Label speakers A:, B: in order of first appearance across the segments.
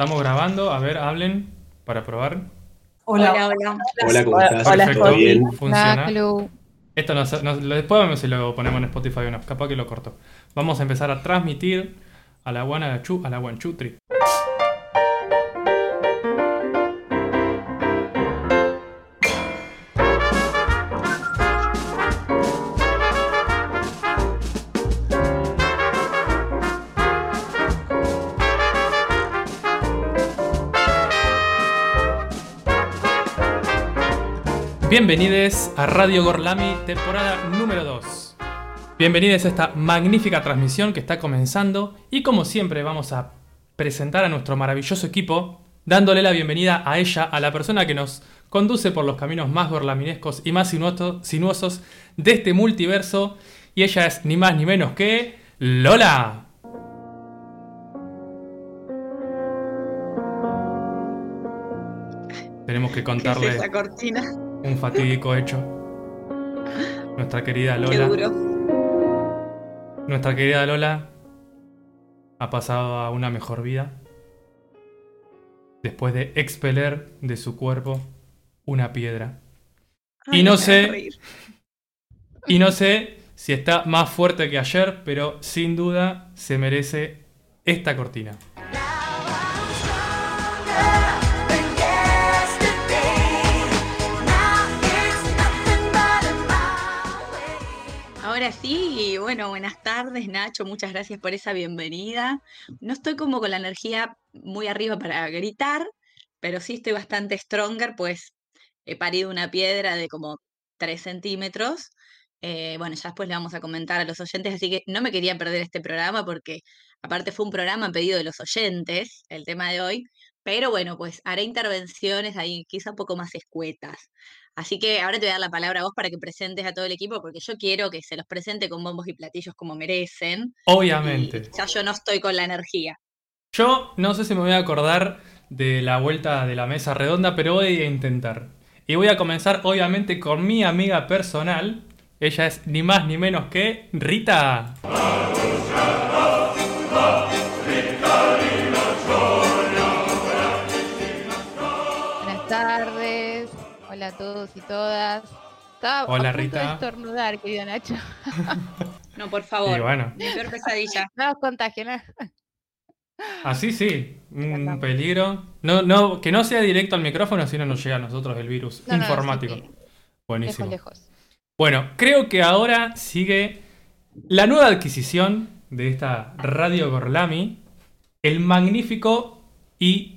A: Estamos grabando, a ver, hablen para probar.
B: Hola, hola.
C: Hola, ¿cómo estás?
D: Hola,
A: Perfecto,
C: bien.
A: funciona.
D: Hello.
A: Esto no, se- no- lo- después vemos si lo ponemos en Spotify o no, capaz que lo corto. Vamos a empezar a transmitir a la Guana, a la Chu, a la Guanchutri. Bienvenidos a Radio Gorlami, temporada número 2. Bienvenidos a esta magnífica transmisión que está comenzando y como siempre vamos a presentar a nuestro maravilloso equipo dándole la bienvenida a ella, a la persona que nos conduce por los caminos más gorlaminescos y más sinuoso- sinuosos de este multiverso y ella es ni más ni menos que Lola. Tenemos que
B: ¿Qué es
A: contarle
B: esa cortina?
A: Un fatídico hecho. Nuestra querida
B: Qué
A: Lola.
B: duro.
A: Nuestra querida Lola ha pasado a una mejor vida después de expeler de su cuerpo una piedra.
B: Ay,
A: Y no sé-. Y no sé si está más fuerte que ayer, pero sin duda se merece esta cortina.
B: Ahora sí, bueno, buenas tardes Nacho, muchas gracias por esa bienvenida. No estoy como con la energía muy arriba para gritar, pero sí estoy bastante stronger, pues he parido una piedra de como 3 centímetros. Eh, bueno, ya después le vamos a comentar a los oyentes, así que no me quería perder este programa porque aparte fue un programa pedido de los oyentes, el tema de hoy, pero bueno, pues haré intervenciones ahí quizá un poco más escuetas. Así que ahora te voy a dar la palabra a vos para que presentes a todo el equipo, porque yo quiero que se los presente con bombos y platillos como merecen.
A: Obviamente.
B: Ya yo no estoy con la energía.
A: Yo no sé si me voy a acordar de la vuelta de la mesa redonda, pero voy a intentar. Y voy a comenzar obviamente con mi amiga personal. Ella es ni más ni menos que Rita.
D: A todos y todas. Estaba
A: Hola,
D: a punto
A: Rita.
D: de estornudar, querido Nacho.
B: No, por favor.
A: Y bueno,
B: Mi peor pesadilla.
D: No nos contagien.
A: así sí, un peligro. No, no, que no sea directo al micrófono, si no nos llega a nosotros el virus
D: No, no, no,
A: informático.
D: sí, sí.
A: Buenísimo.
D: Lejos, lejos.
A: Bueno, creo que ahora sigue la nueva adquisición de esta Radio Gorlami, el magnífico y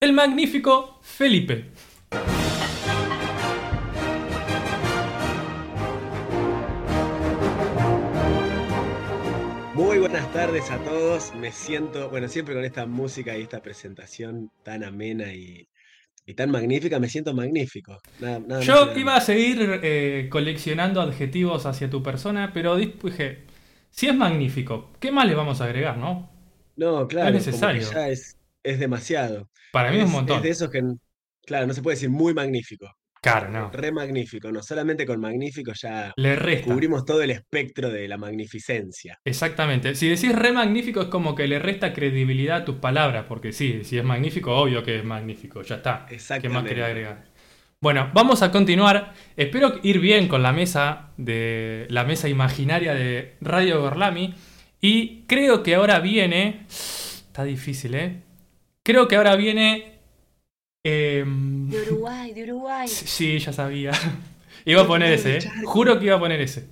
A: el magnífico Felipe.
C: Muy buenas tardes a todos. Me siento, bueno, siempre con esta música y esta presentación tan amena y, y tan magnífica, me siento magnífico. Nada, nada
A: Yo iba a seguir eh, coleccionando adjetivos hacia tu persona, pero dije, si es magnífico, ¿qué más le vamos a agregar, no?
C: No, claro, como que
A: necesario.
C: ya es, es demasiado.
A: Para mí es un
C: Es,
A: montón.
C: es de esos que, claro, no se puede decir muy magnífico.
A: Claro, no.
C: Re magnífico, no. Solamente con magnífico ya
A: Le resta.
C: cubrimos todo el espectro de la magnificencia.
A: Exactamente. Si decís re magnífico es como que le resta credibilidad a tus palabras, porque sí, si es magnífico, obvio que es magnífico, ya está. ¿Qué más
C: Exactamente.
A: quería agregar? Bueno, vamos a continuar. Espero ir bien con la mesa de la mesa imaginaria de Radio Gorlami y creo que ahora viene está difícil, ¿eh? Creo que ahora viene em,
B: De Uruguay, de Uruguay.
A: Sí, ya sabía. Iba a poner ese, ¿eh? Juro que iba a poner ese.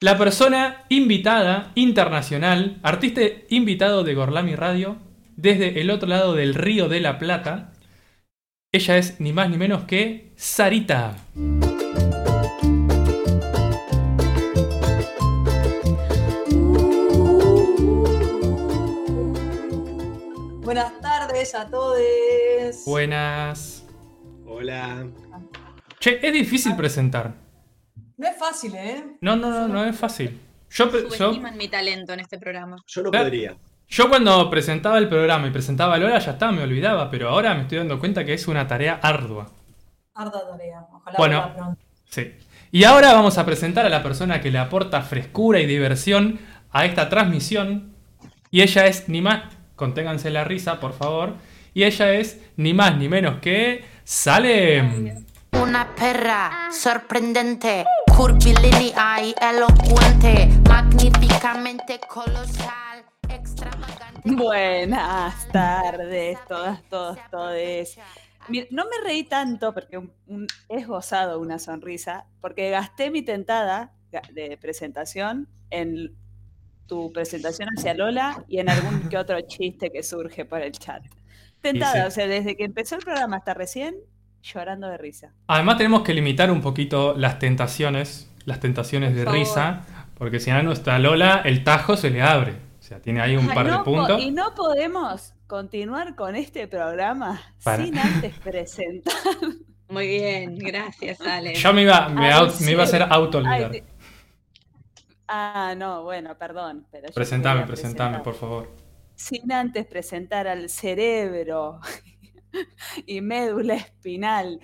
A: La persona invitada internacional, artista invitado de Gorlami Radio, desde el otro lado del Río de la Plata. Ella es ni más ni menos que Sarita.
E: Buenas tardes a todos.
A: Buenas.
C: Hola.
A: Che, es difícil presentar.
E: No es fácil, ¿eh?
A: No, no, no, no es fácil. Yo, pe- yo,
B: Subestiman mi talento en este programa.
C: Yo no podría.
A: yo cuando presentaba el programa y presentaba a Lola ya está, me olvidaba, pero ahora me estoy dando cuenta que es una tarea ardua.
E: Arda tarea. Ojalá
A: Bueno.
E: pronto.
A: Sí. Y ahora vamos a presentar a la persona que le aporta frescura y diversión a esta transmisión. Y ella es ni más conténganse la risa, por favor. Y ella es ni más ni menos que Salem.
F: Una perra sorprendente, curvilínea y elocuente, magníficamente colosal, extravagante.
G: Buenas tardes, todas, todos, todes. No me reí tanto porque un- un- es gozado una sonrisa, porque gasté mi tentada de presentación en tu presentación hacia Lola y en algún que otro chiste que surge por el chat. Tentada,
A: sí.
G: o sea, desde que empezó el programa hasta recién, llorando de risa.
A: Además tenemos que limitar un poquito las tentaciones, las tentaciones
B: Por
A: de
B: favor.
A: risa, porque si a nuestra Lola el tajo se le abre. O sea, tiene ahí un
G: Ay,
A: par de
G: no
A: puntos.
G: y no podemos continuar con este programa
A: Para.
G: sin antes presentar.
B: Muy bien, gracias, Ale.
A: Yo me iba, me,
G: Ay,
A: au- me iba a hacer auto olvidar.
G: Ay, te- Ah, no, bueno, perdón. Pero yo
A: Presentame, presentame,
G: presentar.
A: por favor.
G: Sin antes presentar al cerebro y médula espinal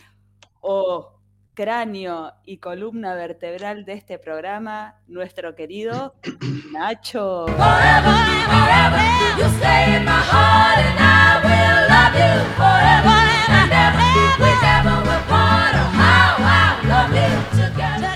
G: o cráneo y columna vertebral de este programa, nuestro querido Nacho.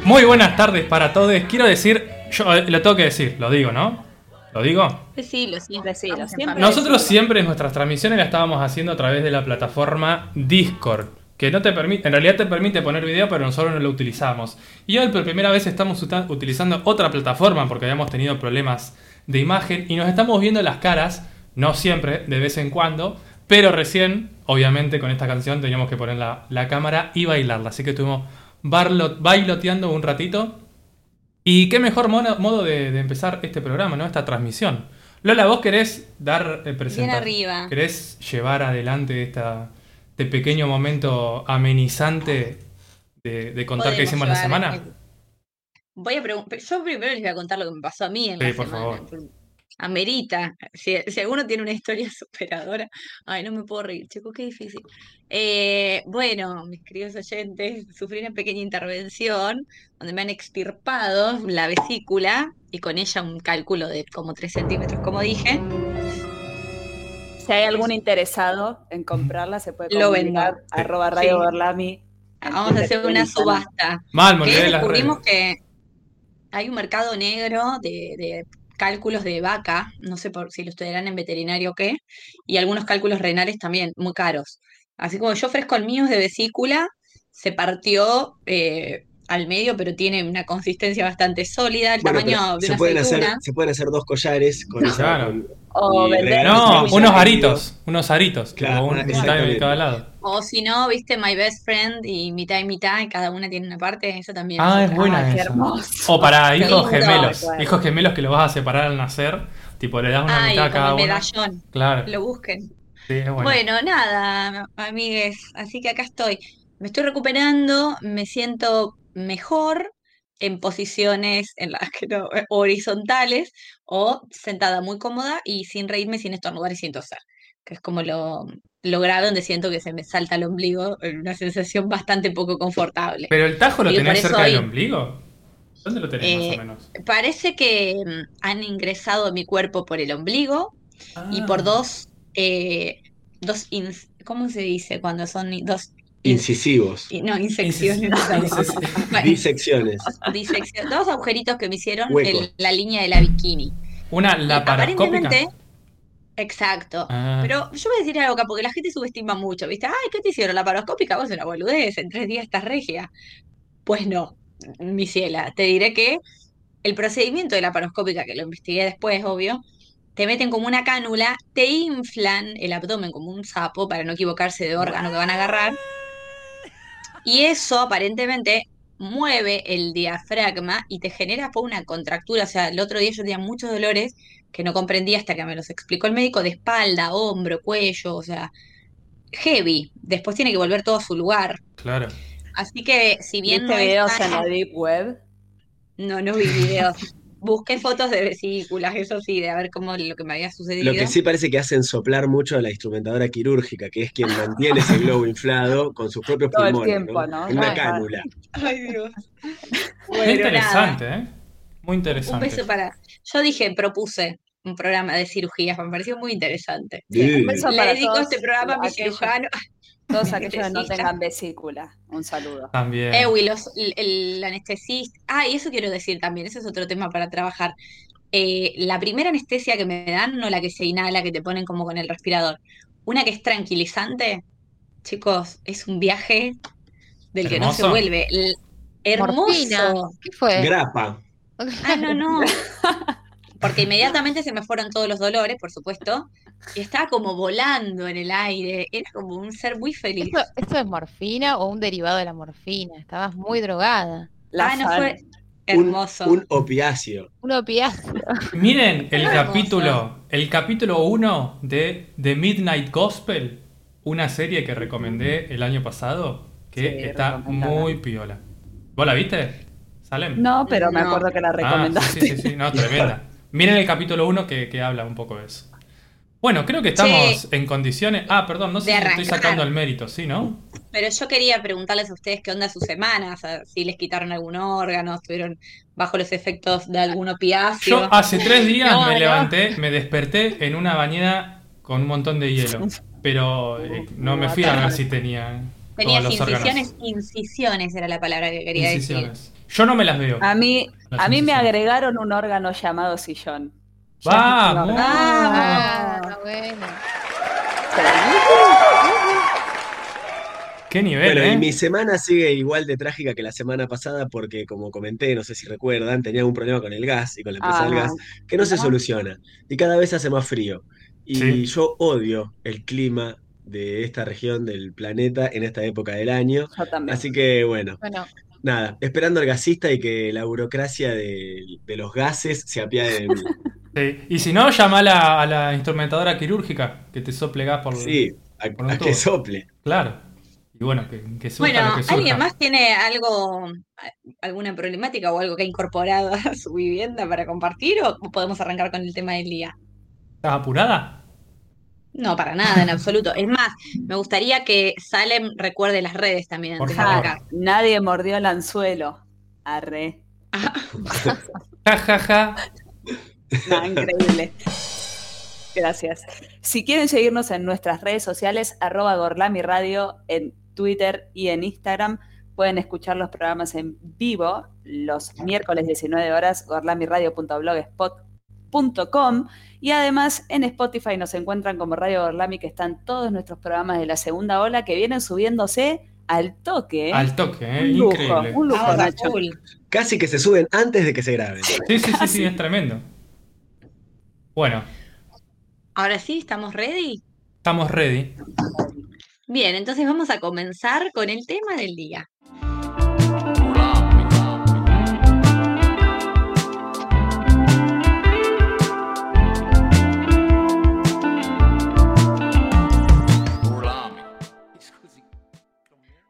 A: Muy buenas tardes para todos. Quiero decir, yo eh, lo tengo que decir, lo digo, ¿no? ¿Lo digo?
B: Sí.
G: Decilo,
B: Estamos en
G: siempre
B: familia.
A: Nosotros siempre nuestras transmisiones las estábamos haciendo a través de la plataforma Discord, que no te permite, en realidad te permite poner video, pero nosotros no lo utilizamos. Y hoy por primera vez estamos utilizando otra plataforma porque habíamos tenido problemas de imagen y nos estamos viendo las caras, no siempre, de vez en cuando, pero recién, obviamente con esta canción teníamos que poner la, la cámara y bailarla, así que estuvimos bailoteando un ratito. Y qué mejor mono- modo de, de empezar este programa, ¿no? Esta transmisión. Lola, vos querés dar, eh, presentar,
B: arriba.
A: querés llevar adelante esta, este pequeño momento amenizante de, de contar qué hicimos la semana.
B: el- Voy a preguntar. Yo primero les voy a contar lo que me pasó a mí en
A: Sí,
B: la
A: por
B: semana.
A: favor.
B: Amerita. Si, si alguno tiene una historia superadora. Ay, no me puedo reír, chicos, qué difícil. Eh, bueno, mis queridos oyentes, sufrí una pequeña intervención donde me han extirpado la vesícula y con ella un cálculo de como 3 centímetros, como dije.
G: Si hay algún interesado en comprarla, se puede
B: Lo
G: comunicar
B: vendo.
G: arroba Radio
B: Sí. Vamos a hacer una subasta.
A: Mal, me
B: descubrimos que hay un mercado negro de, de cálculos de vaca, no sé por si lo estudiarán en veterinario o qué, y algunos cálculos renales también, muy caros. Así como yo ofrezco el mío de vesícula, se partió eh, al medio, pero tiene una consistencia bastante sólida, el
C: Bueno,
B: tamaño de
C: se
B: una
C: pueden, hacer, se pueden hacer dos collares con esa.
A: Claro.
C: con-
G: O
C: y
A: No, unos aritos, unos aritos,
C: Claro,
A: un mitad de
C: exactamente.
A: cada lado.
B: O si no, viste, My Best Friend y mitad y mitad, y cada una tiene una parte, eso también.
A: Ah, es buena esa.
G: hermoso.
A: O para
B: Qué
A: hijos
B: lindo.
A: gemelos,
G: Bueno.
A: hijos gemelos que los vas a separar al nacer, tipo le das una
B: Ay,
A: mitad a cada uno.
B: medallón,
A: Claro,
B: lo busquen.
A: sí, es bueno.
B: Bueno, nada, amigues, así que acá estoy. Me estoy recuperando, me siento mejor en posiciones en las que no, eh, horizontales o sentada muy cómoda y sin reírme, sin estornudar y sin toser, que es como lo, lo grave donde siento que se me salta el ombligo, en una sensación bastante poco confortable.
A: Pero el tajo lo tenés cerca del ombligo. ¿Dónde lo tenés más
B: Eh,
A: o menos?
B: Parece que mm, han ingresado a mi cuerpo por el ombligo y por
A: Ah.
B: dos, eh, dos ¿cómo se dice cuando son dos
C: Incisivos.
B: y- no, insecciones?
A: Incis-
B: no. Bueno,
C: Disecciones.
B: disección- dos agujeritos que me hicieron en la línea de la bikini.
A: Una
B: Y
A: laparoscópica.
B: aparentemente, exacto.
A: Ah.
B: Pero yo voy a decir algo acá, porque la gente subestima mucho, ¿viste? Ay, ¿qué te hicieron? ¿Laparoscópica? Vos es una boludez, en tres días estás regia. Pues no, mi ciela. Te diré que el procedimiento de laparoscópica, que lo investigué después, obvio, te meten como una cánula, te inflan el abdomen como un sapo, para no equivocarse de órgano que van a agarrar. Y eso aparentemente mueve el diafragma y te genera pues, una contractura. O sea, el otro día yo tenía muchos dolores que no comprendía hasta que me los explicó el médico de espalda, hombro, cuello, o sea, heavy. Después tiene que volver todo a su lugar.
A: Claro.
B: Así que si bien
G: ¿Viste
B: no
G: videos
B: tan-
G: en la Deep Web?
B: No, no vi videos. Busqué fotos de vesículas, eso sí, de a ver cómo lo que me había sucedido.
C: Lo que sí parece que hacen soplar mucho a la instrumentadora quirúrgica, que es quien mantiene ese globo inflado con sus propios
G: Todo el
C: pulmones,
G: tiempo, ¿no?
C: En una cánula.
B: Ay, Dios. Bueno,
A: interesante,
B: nada.
A: ¿eh? Muy
B: Un
A: interesante.
B: beso para. Yo dije, propuse un programa de cirugías, me pareció muy interesante.
C: Sí.
G: Un beso
B: Le
G: para
B: dedico
G: todos
B: este programa a mi cirujano.
G: Todos aquellos que no tengan vesícula. Un saludo.
A: También.
B: Ewi, los, el, el anestesista. Ah, y eso quiero decir también, ese es otro tema para trabajar. Eh, la primera anestesia que me dan, no la que se inhala, que te ponen como con el respirador. Una que es tranquilizante, chicos, es un viaje del que no se
A: Hermoso.
B: vuelve. L-
D: Morfina.
B: hermoso.
D: ¿Qué fue?
C: Grapa.
B: Ah, no, no. Porque inmediatamente se me fueron todos los dolores, por supuesto, y estaba como volando en el aire. Era como un ser muy feliz.
D: ¿Esto, esto es morfina o un derivado de la morfina? Estabas muy drogada.
G: La
B: ah, no
G: fan.
B: fue
C: Un,
B: hermoso.
C: un opiáceo.
D: Un opiáceo.
A: Miren el capítulo, el capítulo 1 de The Midnight Gospel, una serie que recomendé el año pasado, que
G: Sí,
A: está muy piola. ¿Vos la viste? ¿Salem?
G: No, pero me
B: No.
G: acuerdo que la
A: Ah,
G: recomendaste.
A: sí, sí, sí, no, tremenda. Miren el capítulo 1 que, que habla un poco de eso. Bueno, creo que estamos en condiciones. Ah, perdón, no sé
B: De
A: si estoy sacando el mérito, ¿sí, no?
B: Pero yo quería preguntarles a ustedes qué onda sus semanas, si les quitaron algún órgano, estuvieron bajo los efectos de algún opiáceo.
A: Yo hace tres días
B: No,
A: me
B: no.
A: levanté, me desperté en una bañera con un montón de hielo. Pero eh, no me fui a ver si tenía
B: Tenías
A: los
B: incisiones,
A: órganos.
B: incisiones era la palabra que quería decir.
A: Incisiones. Yo no me las veo.
G: A mí, a mí me agregaron un órgano llamado sillón.
A: ¡Vamos!
G: órgano.
B: Ah.
D: Bueno.
A: Qué nivel,
C: Bueno,
A: ¿eh?
C: y mi semana sigue igual de trágica que la semana pasada porque, como comenté, no sé si recuerdan, tenía un problema con el gas y con la empresa del
G: Ah,
C: gas que no se soluciona y cada vez hace más frío. Y
A: Sí.
C: yo odio el clima de esta región del planeta en esta época del año.
G: yo también.
C: Así que, bueno,
D: Bueno,
C: nada, esperando al gasista y que la burocracia de, de los gases se apiade de mí.
A: Sí. Y si no, llama a la, a la instrumentadora quirúrgica que te sople gas por.
C: Sí, a,
A: Por
C: a que sople.
A: Claro. Y bueno, que, que surja
B: Bueno,
A: lo que surja.
B: ¿alguien más tiene algo, alguna problemática o algo que ha incorporado a su vivienda para compartir o podemos arrancar con el tema del día?
A: ¿Estás apurada?
B: No, para nada, en absoluto. Es más, me gustaría que Salem recuerde las redes también
A: Por favor.
B: arrancar.
G: Nadie mordió el anzuelo. Arre.
A: Ja, ja, ja.
G: No, increíble. Gracias. Si quieren seguirnos en nuestras redes sociales, arroba Gorlami Radio en Twitter y en Instagram, pueden escuchar los programas en vivo los miércoles 19 horas, gorlamiradio.blogspot.com y además en Spotify nos encuentran como Radio Gorlami que están todos nuestros programas de la segunda ola que vienen subiéndose al toque.
A: Al toque, ¿eh?
G: un lujo,
A: Increíble.
G: un lujo,
B: Vamos a
G: Nacho.
B: full.
C: Casi que se suben antes de que se graben.
A: Sí, sí, sí, sí, es tremendo. Bueno,
B: Ahora sí, ¿estamos ready?
A: estamos ready.
B: Bien, entonces vamos a comenzar con el tema del día.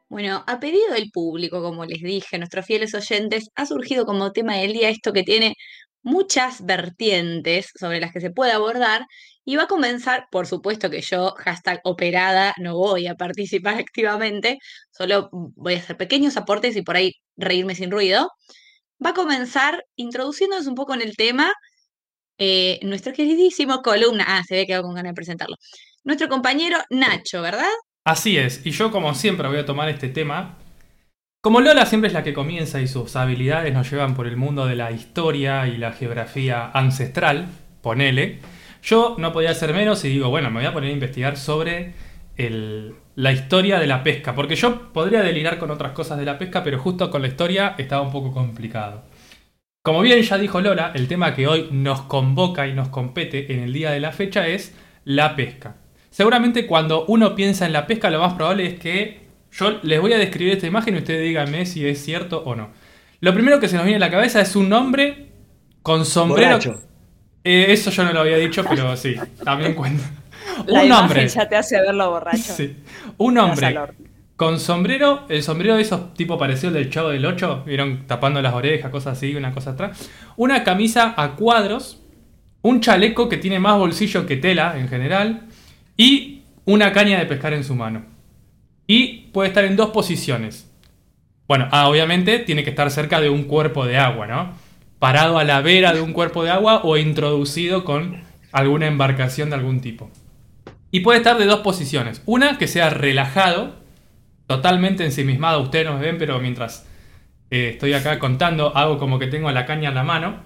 B: Bueno, a pedido del público, como les dije, nuestros fieles oyentes, ha surgido como tema del día esto que tiene muchas vertientes sobre las que se puede abordar y va a comenzar, por supuesto que yo, hashtag operada, no voy a participar activamente, solo voy a hacer pequeños aportes y por ahí reírme sin ruido. Va a comenzar introduciéndonos un poco en el tema eh, nuestro queridísimo columna, ah, se ve que con ganas de presentarlo, nuestro compañero Nacho, ¿verdad?
A: Así es, y yo como siempre voy a tomar este tema. Como Lola siempre es la que comienza y sus habilidades nos llevan por el mundo de la historia y la geografía ancestral, ponele, yo no podía hacer menos y digo, bueno, me voy a poner a investigar sobre la historia de la pesca, porque yo podría delirar con otras cosas de la pesca, pero justo con la historia estaba un poco complicado. Como bien ya dijo Lola, el tema que hoy nos convoca y nos compete en el día de la fecha es la pesca. Seguramente cuando uno piensa en la pesca, lo más probable es que yo les voy a describir esta imagen y ustedes díganme si es cierto o no. Lo primero que se nos viene a la cabeza es un hombre con sombrero.
C: Borracho.
A: Eh, eso yo no lo había dicho, pero sí, también cuenta.
G: La
A: un
G: imagen
A: hombre.
G: ya te hace verlo borracho.
A: Sí. Un hombre con sombrero, el sombrero de esos tipo parecido al del Chavo del 8, vieron tapando las orejas, cosas así, una cosa atrás. Una camisa a cuadros, un chaleco que tiene más bolsillo que tela en general y una caña de pescar en su mano. Y puede estar en dos posiciones. Bueno, ah, obviamente tiene que estar cerca de un cuerpo de agua, ¿no? Parado a la vera de un cuerpo de agua o introducido con alguna embarcación de algún tipo. Y puede estar de dos posiciones. Una, que sea relajado, totalmente ensimismado. Ustedes no me ven, pero mientras eh, estoy acá contando, hago como que tengo la caña en la mano.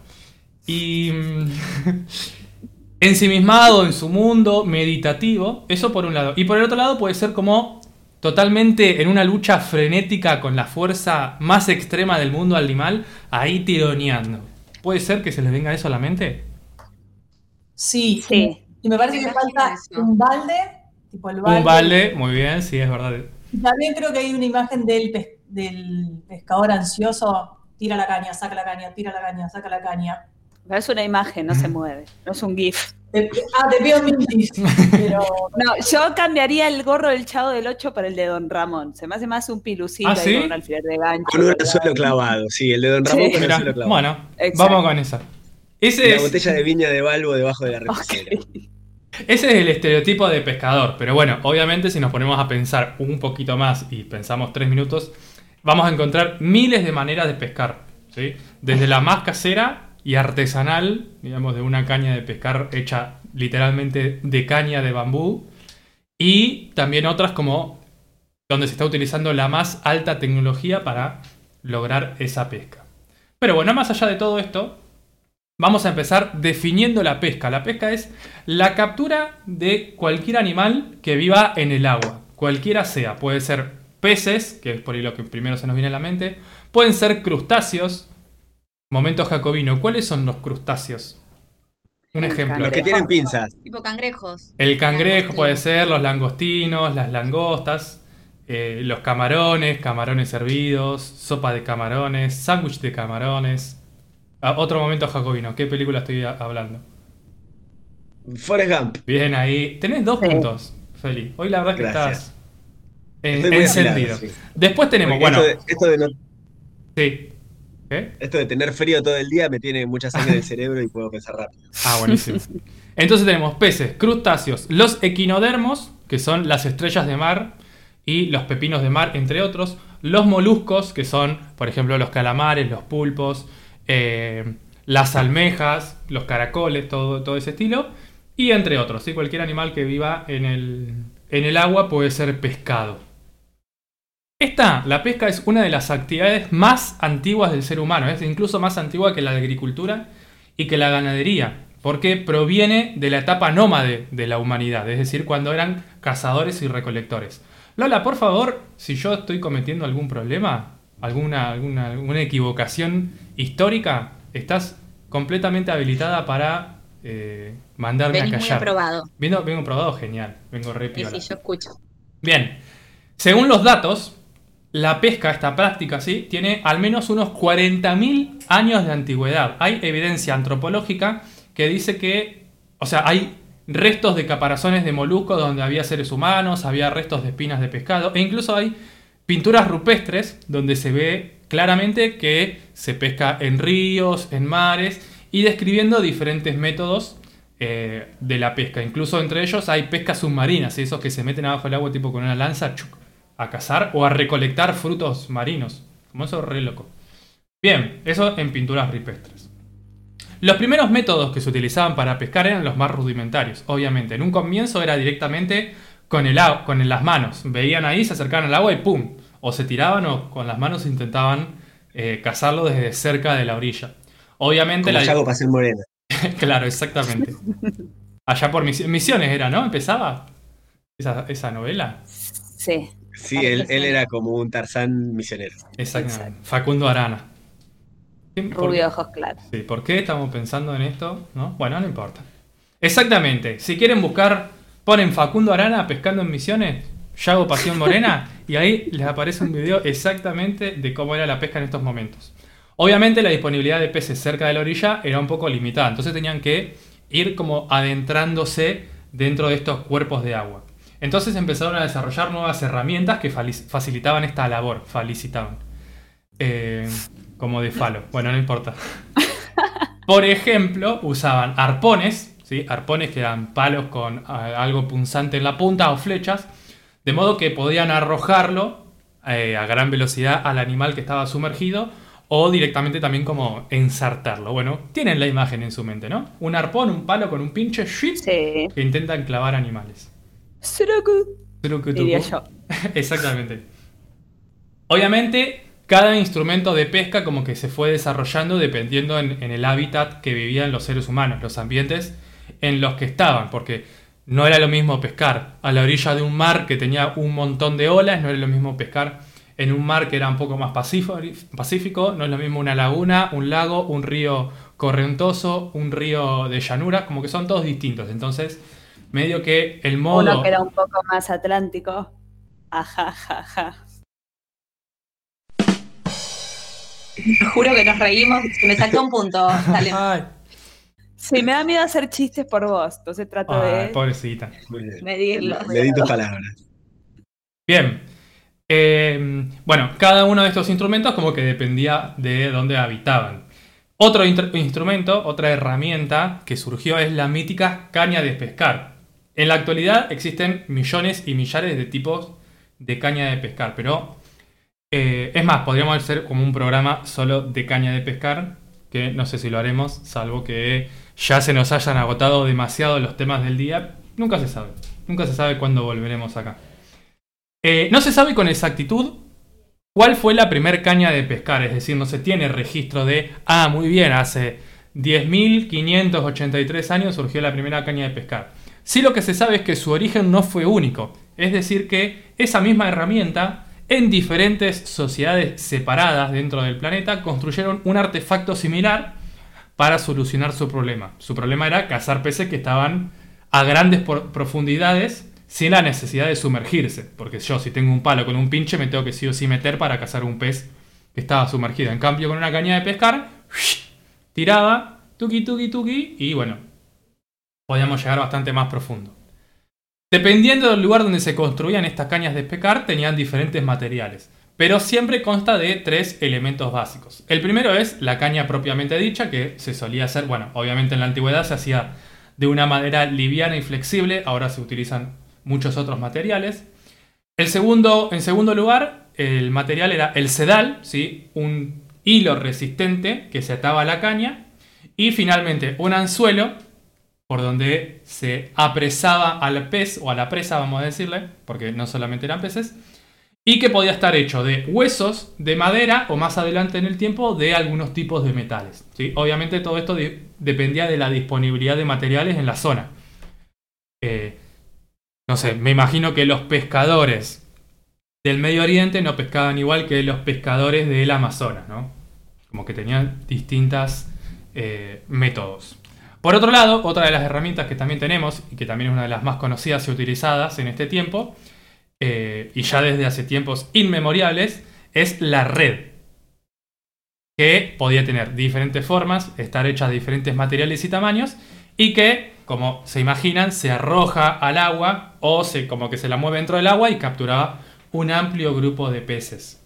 A: Y mm, ensimismado en su mundo, meditativo. Eso por un lado. Y por el otro lado puede ser como totalmente en una lucha frenética con la fuerza más extrema del mundo animal, ahí tironeando. ¿Puede ser que se les venga eso a la mente?
E: Sí.
G: Sí.
E: Y me parece que falta
B: eso.
E: un balde, tipo el balde.
A: Un balde, muy bien, sí, es verdad.
E: Y también creo que hay una imagen del, pes- del pescador ansioso. Tira la caña, saca la caña, tira la caña, saca la caña.
G: Pero es una imagen, no se mueve. No es un GIF.
E: Ah, te pido mil dis, pero
G: No, yo cambiaría el gorro del Chavo del 8 por el de Don Ramón. Se me hace más un pilucito
A: ¿Ah,
G: ahí
A: sí?
G: con un alfiler de gancho.
C: Con un anzuelo clavado, sí, el de Don Ramón
G: Sí.
C: con el
A: Mirá,
C: anzuelo clavado.
A: bueno,
G: Exacto.
A: vamos con esa. Ese
C: la
A: es,
C: botella de viña de Balbo debajo de la reposera.
A: Ese es el estereotipo de pescador, pero bueno, obviamente si nos ponemos a pensar un poquito más y pensamos tres minutos, vamos a encontrar miles de maneras de pescar, ¿sí? Desde la más casera y artesanal, digamos, de una caña de pescar hecha literalmente de caña de bambú, y también otras como donde se está utilizando la más alta tecnología para lograr esa pesca. Pero bueno, más allá de todo esto, vamos a empezar definiendo la pesca. La pesca es la captura de cualquier animal que viva en el agua, cualquiera sea. Puede ser peces, que es por ahí lo que primero se nos viene a la mente. Pueden ser crustáceos. Momento jacobino, ¿cuáles son los crustáceos? Un
G: El
A: ejemplo.
C: Los que tienen pinzas.
B: Tipo cangrejos.
A: El cangrejo puede ser, los langostinos, las langostas, eh, los camarones, camarones hervidos, sopa de camarones, sándwich de camarones. Ah, otro momento jacobino, ¿qué película estoy hablando?
C: Forrest Gump.
A: Bien ahí. Tenés dos
G: Sí.
A: puntos, Feli. Hoy la verdad que
C: Gracias.
A: estás en- encendido.
C: afilado, sí.
A: Después tenemos,
C: Porque
A: bueno,
C: esto, de, esto de no-
A: sí. ¿Qué?
C: esto de tener frío todo el día me tiene mucha sangre en el cerebro y puedo pensar rápido.
A: Ah, buenísimo. Entonces tenemos peces, crustáceos, los equinodermos, que son las estrellas de mar y los pepinos de mar, entre otros. Los moluscos, que son, por ejemplo, los calamares, los pulpos, eh, las almejas, los caracoles, todo, todo ese estilo. Y entre otros, ¿sí? cualquier animal que viva en el, en el agua puede ser pescado. Esta, la pesca, es una de las actividades más antiguas del ser humano, es incluso más antigua que la agricultura y que la ganadería, porque proviene de la etapa nómade de la humanidad, es decir, cuando eran cazadores y recolectores. Lola, por favor, si yo estoy cometiendo algún problema, alguna, alguna, alguna equivocación histórica, estás completamente habilitada para eh, mandarme
B: Venís
A: a
B: muy
A: callar.
B: aprobado.
A: Vengo, vengo probado, genial. Vengo re
B: Sí, sí, yo escucho.
A: Bien, según los datos, la pesca, esta práctica, ¿sí? tiene al menos unos 40.000 años de antigüedad. Hay evidencia antropológica que dice que, o sea, hay restos de caparazones de moluscos donde había seres humanos, había restos de espinas de pescado, e incluso hay pinturas rupestres donde se ve claramente que se pesca en ríos, en mares, y describiendo diferentes métodos eh, de la pesca. Incluso entre ellos hay pescas submarinas, ¿sí? esos que se meten abajo del agua tipo con una lanza chuc, a cazar o a recolectar frutos marinos. Como eso re loco. Bien, eso en pinturas rupestres. Los primeros métodos que se utilizaban para pescar eran los más rudimentarios, obviamente. En un comienzo era directamente con, el agua, con las manos. Veían ahí, se acercaban al agua y ¡pum! O se tiraban o con las manos intentaban eh, cazarlo desde cerca de la orilla. Obviamente
C: Como
A: la...
C: Yago Pasel Morena.
A: claro, exactamente. Allá por Mis- Misiones era, ¿no? Empezaba esa, esa novela.
G: Sí.
C: Sí, él, él era como un Tarzán misionero.
A: Exactamente. Facundo Arana. ¿Quién- por-
G: Rubio, ojos claros.
A: Sí, ¿por qué estamos pensando en esto? ¿No? Bueno, no importa. Exactamente. Si quieren buscar, ponen Facundo Arana pescando en Misiones, Yago Pasión Morena, y ahí les aparece un video exactamente de cómo era la pesca en estos momentos. Obviamente la disponibilidad de peces cerca de la orilla era un poco limitada, entonces tenían que ir como adentrándose dentro de estos cuerpos de agua. Entonces empezaron a desarrollar nuevas herramientas que facilitaban esta labor, felicitaban. Eh, como de falo. Bueno, no importa. Por ejemplo, usaban arpones, ¿sí? arpones que eran palos con algo punzante en la punta o flechas, de modo que podían arrojarlo eh, a gran velocidad al animal que estaba sumergido, o directamente también como ensartarlo. Bueno, tienen la imagen en su mente, ¿no? Un arpón, un palo con un pinche shit
G: Sí.
A: que intentan clavar animales.
G: Suruku,
A: Trucu,
G: diría yo.
A: Exactamente. Obviamente, cada instrumento de pesca como que se fue desarrollando dependiendo en, en el hábitat que vivían los seres humanos, los ambientes en los que estaban, porque no era lo mismo pescar a la orilla de un mar que tenía un montón de olas, no era lo mismo pescar en un mar que era un poco más pacífico, pacífico no es lo mismo una laguna, un lago, un río correntoso, un río de llanura, como que son todos distintos. Entonces, medio que el modo...
G: Uno que era un poco más atlántico. Ajá, ajá, ajá.
B: Te juro que nos reímos. Se me saltó un punto. Dale.
A: Ay,
G: Sí, me da miedo hacer chistes por vos, entonces trato
A: ay,
G: de...
A: pobrecita.
B: Medirlo.
C: Le di tus palabras.
A: Bien. Eh, bueno, cada uno de estos instrumentos como que dependía de dónde habitaban. Otro instrumento, otra herramienta que surgió es la mítica caña de pescar. En la actualidad existen millones y millares de tipos de caña de pescar, pero eh, es más, podríamos hacer como un programa solo de caña de pescar, que no sé si lo haremos, salvo que ya se nos hayan agotado demasiado los temas del día. Nunca se sabe, nunca se sabe cuándo volveremos acá. Eh, no se sabe con exactitud cuál fue la primer caña de pescar, es decir, no se tiene registro de, ah, muy bien, hace 10.583 años surgió la primera caña de pescar. Sí lo que se sabe es que su origen no fue único, es decir, que esa misma herramienta en diferentes sociedades separadas dentro del planeta construyeron un artefacto similar para solucionar su problema. Su problema era cazar peces que estaban a grandes profundidades sin la necesidad de sumergirse. Porque yo si tengo un palo con un pinche me tengo que sí o sí meter para cazar un pez que estaba sumergido. En cambio con una caña de pescar, tiraba, tuki tuki tuki y bueno, podíamos llegar bastante más profundo. Dependiendo del lugar donde se construían estas cañas de pescar, tenían diferentes materiales. Pero siempre consta de tres elementos básicos. El primero es la caña propiamente dicha, que se solía hacer, bueno, obviamente en la antigüedad se hacía de una madera liviana y flexible, ahora se utilizan muchos otros materiales. El segundo, en segundo lugar, el material era el sedal, ¿sí? un hilo resistente que se ataba a la caña. Y finalmente un anzuelo por donde se apresaba al pez o a la presa, vamos a decirle, porque no solamente eran peces, y que podía estar hecho de huesos, de madera o más adelante en el tiempo de algunos tipos de metales. ¿sí? Obviamente todo esto de- dependía de la disponibilidad de materiales en la zona. Eh, no sé, me imagino que los pescadores del Medio Oriente no pescaban igual que los pescadores del Amazonas, ¿no? Como que tenían distintos métodos. Por otro lado, otra de las herramientas que también tenemos, y que también es una de las más conocidas y utilizadas en este tiempo, eh, y ya desde hace tiempos inmemoriales, es la red. Que podía tener diferentes formas, estar hecha de diferentes materiales y tamaños, y que, como se imaginan, se arroja al agua o se, como que se la mueve dentro del agua y capturaba un amplio grupo de peces.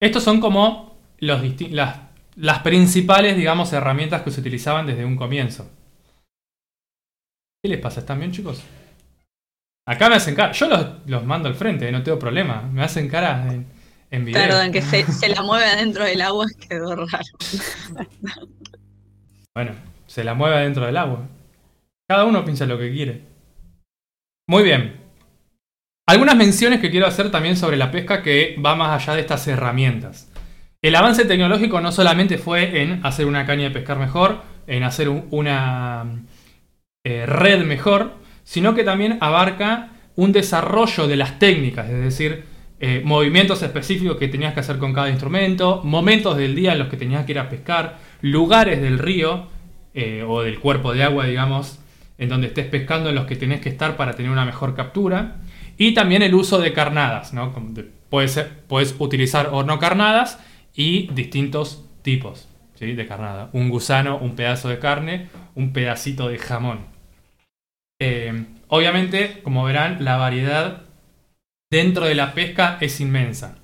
A: Estos son como los las, las principales, digamos, herramientas que se utilizaban desde un comienzo. ¿Qué les pasa? ¿Están bien, chicos? Acá me hacen cara. Yo los, los mando al frente, no tengo problema. Me hacen cara en, en video.
B: Perdón, que se, se la mueve adentro del agua quedó raro.
A: Bueno, se la mueve dentro del agua. Cada uno piensa lo que quiere. Muy bien. Algunas menciones que quiero hacer también sobre la pesca que va más allá de estas herramientas. El avance tecnológico no solamente fue en hacer una caña de pescar mejor, en hacer un- una eh, red mejor, sino que también abarca un desarrollo de las técnicas, es decir, eh, movimientos específicos que tenías que hacer con cada instrumento, momentos del día en los que tenías que ir a pescar, lugares del río eh, o del cuerpo de agua, digamos, en donde estés pescando en los que tenés que estar para tener una mejor captura, y también el uso de carnadas, ¿no? Puedes, puedes utilizar horno carnadas y distintos tipos ¿sí? de carnada. Un gusano, un pedazo de carne, un pedacito de jamón. Eh, obviamente, como verán, la variedad dentro de la pesca es inmensa.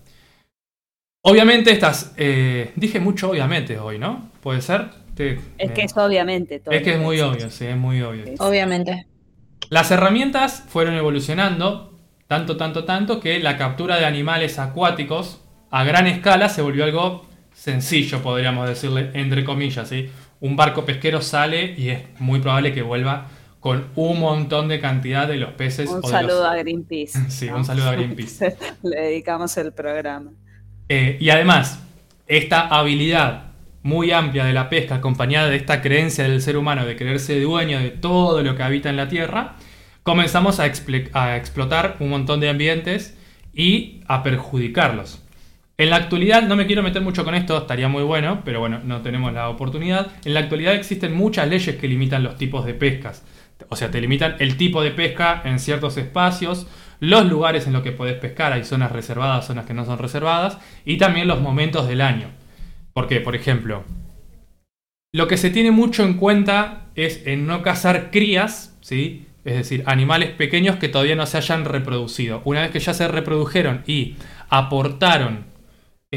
A: Obviamente estas... eh, dije mucho obviamente hoy, ¿no? ¿Puede ser? Te-
G: Es
A: me-
G: que es obviamente todo.
A: es que es muy obvio, sí, es muy obvio.
B: Obviamente.
A: Las herramientas fueron evolucionando tanto, tanto, tanto que la captura de animales acuáticos a gran escala se volvió algo sencillo, podríamos decirle, entre comillas, ¿sí? Un barco pesquero sale y es muy probable que vuelva con un montón de cantidad de los peces.
G: Un
A: o de
G: saludo
A: los-
G: a Greenpeace.
A: Sí,
G: ¿no?
A: un saludo a Greenpeace.
G: Le dedicamos el programa.
A: Eh, y además, esta habilidad muy amplia de la pesca, acompañada de esta creencia del ser humano de creerse dueño de todo lo que habita en la Tierra, comenzamos a explotar un montón de ambientes y a perjudicarlos. En la actualidad, no me quiero meter mucho con esto, estaría muy bueno, pero bueno, no tenemos la oportunidad. En la actualidad existen muchas leyes que limitan los tipos de pescas. O sea, te limitan el tipo de pesca en ciertos espacios, los lugares en los que podés pescar, hay zonas reservadas, zonas que no son reservadas, y también los momentos del año. Porque, por ejemplo, lo que se tiene mucho en cuenta es en no cazar crías, ¿sí? Es decir, animales pequeños que todavía no se hayan reproducido. Una vez que ya se reprodujeron y aportaron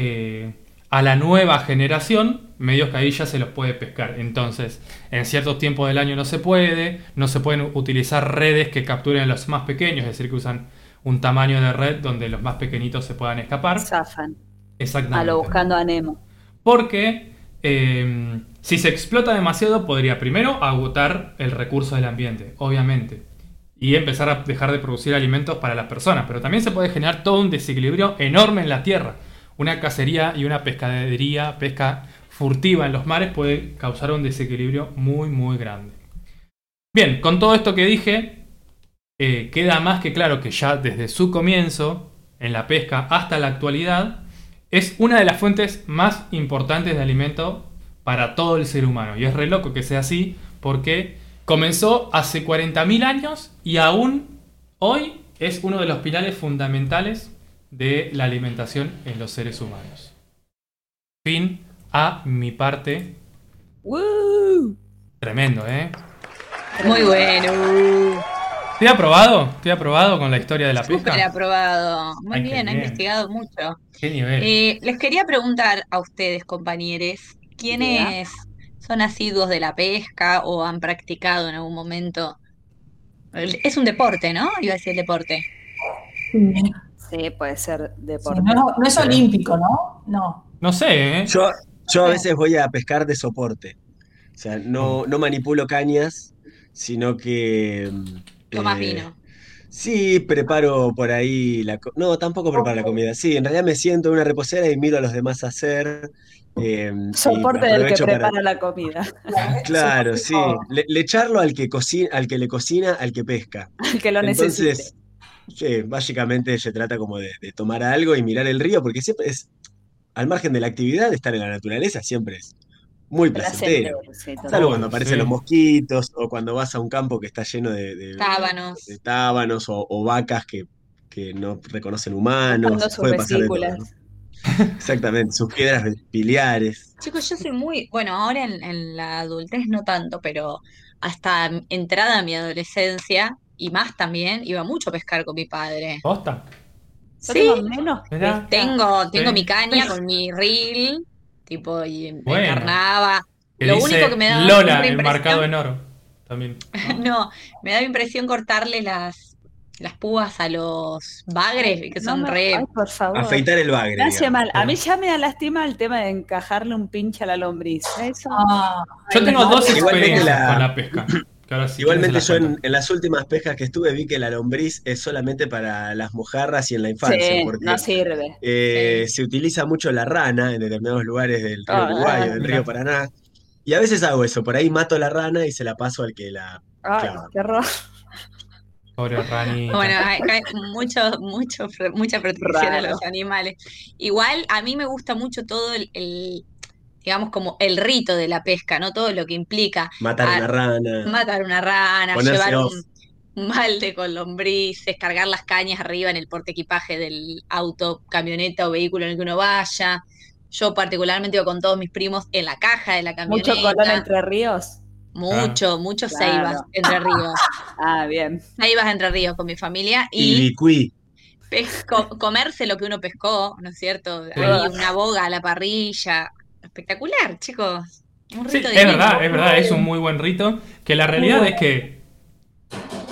A: eh, a la nueva generación, medios que ahí ya se los puede pescar. Entonces, en ciertos tiempos del año no se puede, no se pueden utilizar redes que capturen a los más pequeños, es decir, que usan un tamaño de red donde los más pequeñitos se puedan escapar.
G: Zafan.
A: Exactamente.
G: A lo buscando a Nemo.
A: Porque eh, si se explota demasiado podría primero agotar el recurso del ambiente, obviamente, y empezar a dejar de producir alimentos para las personas, pero también se puede generar todo un desequilibrio enorme en la tierra. Una cacería y una pescadería, pesca furtiva en los mares puede causar un desequilibrio muy muy grande. Bien, con todo esto que dije, eh, queda más que claro que ya desde su comienzo, en la pesca hasta la actualidad, es una de las fuentes más importantes de alimento para todo el ser humano. Y es re loco que sea así porque comenzó hace 40.000 años y aún hoy es uno de los pilares fundamentales de la alimentación en los seres humanos. Fin a mi parte.
G: ¡Woo!
A: Tremendo, ¿eh?
B: Muy bueno.
A: ¿Te ha aprobado? ¿Te ha aprobado con la historia de la
B: Súper
A: pesca?
B: aprobado. Muy
A: Ay,
B: bien, ha investigado mucho.
A: ¿Qué nivel?
B: Eh, les quería preguntar a ustedes, compañeros, ¿quiénes son asiduos de la pesca o han practicado en algún momento? El- Es un deporte, ¿no? Iba a decir deporte.
E: Sí.
G: Sí, puede ser
E: Sí,
G: deporte.
E: no, no es olímpico, ¿no? No.
A: No sé, ¿eh?
C: Yo, yo a veces voy a pescar de soporte. O sea, no, no manipulo cañas, sino que. mm,
B: Tomás
C: eh,
B: vino.
C: Sí, preparo por ahí la... No, tampoco preparo la comida. Sí, en realidad me siento en una reposera y miro a los demás hacer. eh, y
G: Soporte del que
C: para-
G: prepara la comida.
C: Claro, sí. Le, le echarlo al que cocina, al que le cocina, al que pesca.
G: El que lo necesite.
C: Sí, básicamente se trata como de, de tomar algo y mirar el río, porque siempre es, al margen de la actividad, estar en la naturaleza siempre es muy placentero.
G: Placentero, sí, total.
C: Salvo cuando aparecen
A: Sí.
C: los mosquitos o cuando vas a un campo que está lleno de, de-
B: Tábanos.
C: de tábanos o, o vacas que, que no reconocen humanos.
G: Sus
C: Puede pasar de todo,
G: vesículas.
C: ¿no? Exactamente, sus piedras biliares.
B: Chicos, yo soy muy, bueno, ahora en, en la adultez no tanto, pero hasta entrada a mi adolescencia y más también, iba mucho a pescar con mi padre.
A: ¿Posta?
B: Sí,
G: tengo menos pesca.
B: tengo, tengo
A: Sí.
B: mi caña con mi reel, tipo, y me
A: Bueno.
B: encarnaba. Lo
A: dice
B: único que me daba
A: Lola, enmarcado en oro. También.
B: No, me daba impresión cortarle las, las púas a los bagres, que
G: No
B: son
G: me-
B: re...
G: Ay, por favor.
C: Afeitar el bagre. Digamos.
G: mal. A mí ya me da lástima el tema de encajarle un pinche a la lombriz. Eso.
E: Ah,
A: Yo tengo
E: no.
A: dos experiencias
C: la-
A: con la pesca.
C: Igualmente yo en, las últimas pescas que estuve vi que la lombriz es solamente para las mojarras y en la infancia,
G: Sí,
C: porque
G: no sirve.
C: eh,
B: Sí.
C: se utiliza mucho la rana en determinados lugares del río
G: Ah,
C: Uruguay o
A: ah,
C: del río Paraná. Y a veces hago eso, por ahí mato la rana y se la paso al que la...
G: Ay,
C: Claro.
G: qué horror.
A: Pobre ranita.
B: Bueno, hay, hay mucho, mucho, mucha protección a los animales. Igual a mí me gusta mucho todo el, el, digamos, como el rito de la pesca, ¿no? Todo lo que implica
C: Matar
B: Ah,
C: una rana.
B: matar una rana, llevar
C: off.
B: un, un balde con lombrices, cargar las cañas arriba en el porte equipaje del auto, camioneta o vehículo en el que uno vaya. Yo particularmente iba con todos mis primos en la caja de la
G: Mucho
B: camioneta.
G: colón entre ríos.
B: Mucho, muchos
G: Claro.
B: ceibas entre ríos.
G: Ah, bien.
B: Ceibas entre ríos con mi familia
C: Y
B: y
C: licuí.
B: comerse lo que uno pescó, ¿no es cierto?
A: Sí.
B: Ahí una boga a la parrilla. Espectacular, chicos. Un
A: Sí,
B: rito
A: es
B: divino.
A: verdad, es verdad, es un muy buen rito. Que la realidad
E: bueno.
A: es que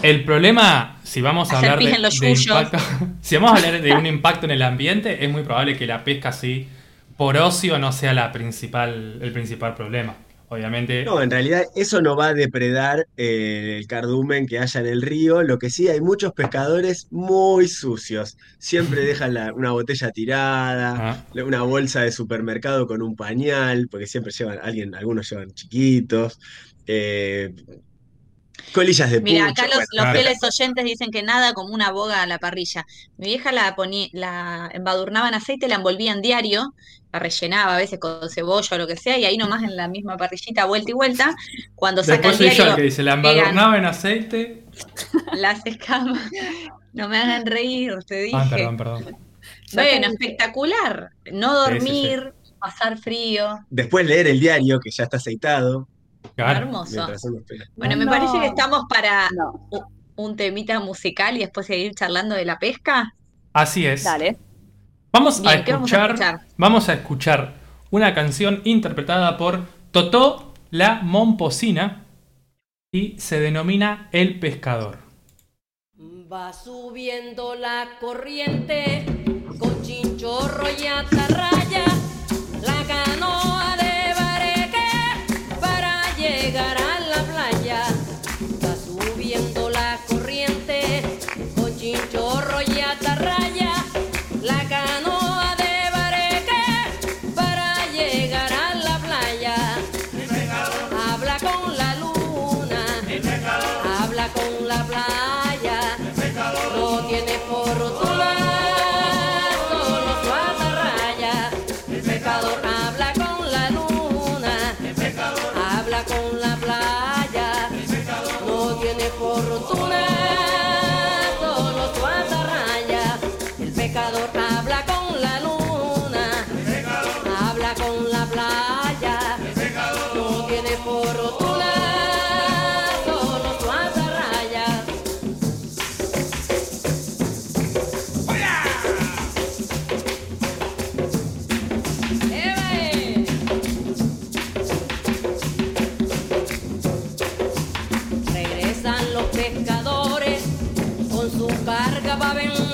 A: el problema, si vamos a
B: Hacer
A: hablar de, de impacto, si vamos a hablar de un impacto en el ambiente, es muy probable que la pesca sí por ocio no sea la principal, el principal problema. Obviamente.
C: No, en realidad eso no va a depredar eh, el cardumen que haya en el río. Lo que sí, hay muchos pescadores muy sucios. Siempre dejan la- una botella tirada,
A: Ah.
C: una bolsa de supermercado con un pañal, porque siempre llevan, alguien, algunos llevan chiquitos. eh, colillas de
B: Mira, acá los,
C: bueno,
B: los
A: claro.
B: fieles oyentes dicen que nada como una boga a la parrilla. Mi vieja la ponía, la embadurnaba en aceite, la envolvía en diario, la rellenaba a veces con cebolla o lo que sea, y ahí nomás en la misma parrillita, vuelta y vuelta, cuando saca
A: Después
B: el
A: soy yo el
B: diario,
A: que dice, la embadurnaba en aceite.
B: las escamas. No me hagan reír, te dije.
A: Ah, perdón, perdón.
B: Bueno, espectacular. No
A: Sí, sí, sí.
B: dormir, pasar frío.
C: Después leer el diario, que ya está aceitado.
A: Claro.
B: Hermoso. Bueno, me
G: No.
B: parece que estamos para
G: No,
B: un temita musical y después seguir charlando de la pesca.
A: Así es.
G: dale.
A: Vamos, a
B: Bien, ¿qué vamos a
A: escuchar,
B: escuchar?
A: vamos a escuchar una canción interpretada por Totó la Momposina y se denomina El Pescador.
H: Va subiendo la corriente con chinchorro y atarraya, la canoa carga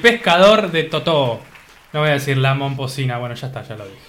H: El pescador
A: de Totó. No voy a decir la momposina, bueno, ya está, ya lo dije.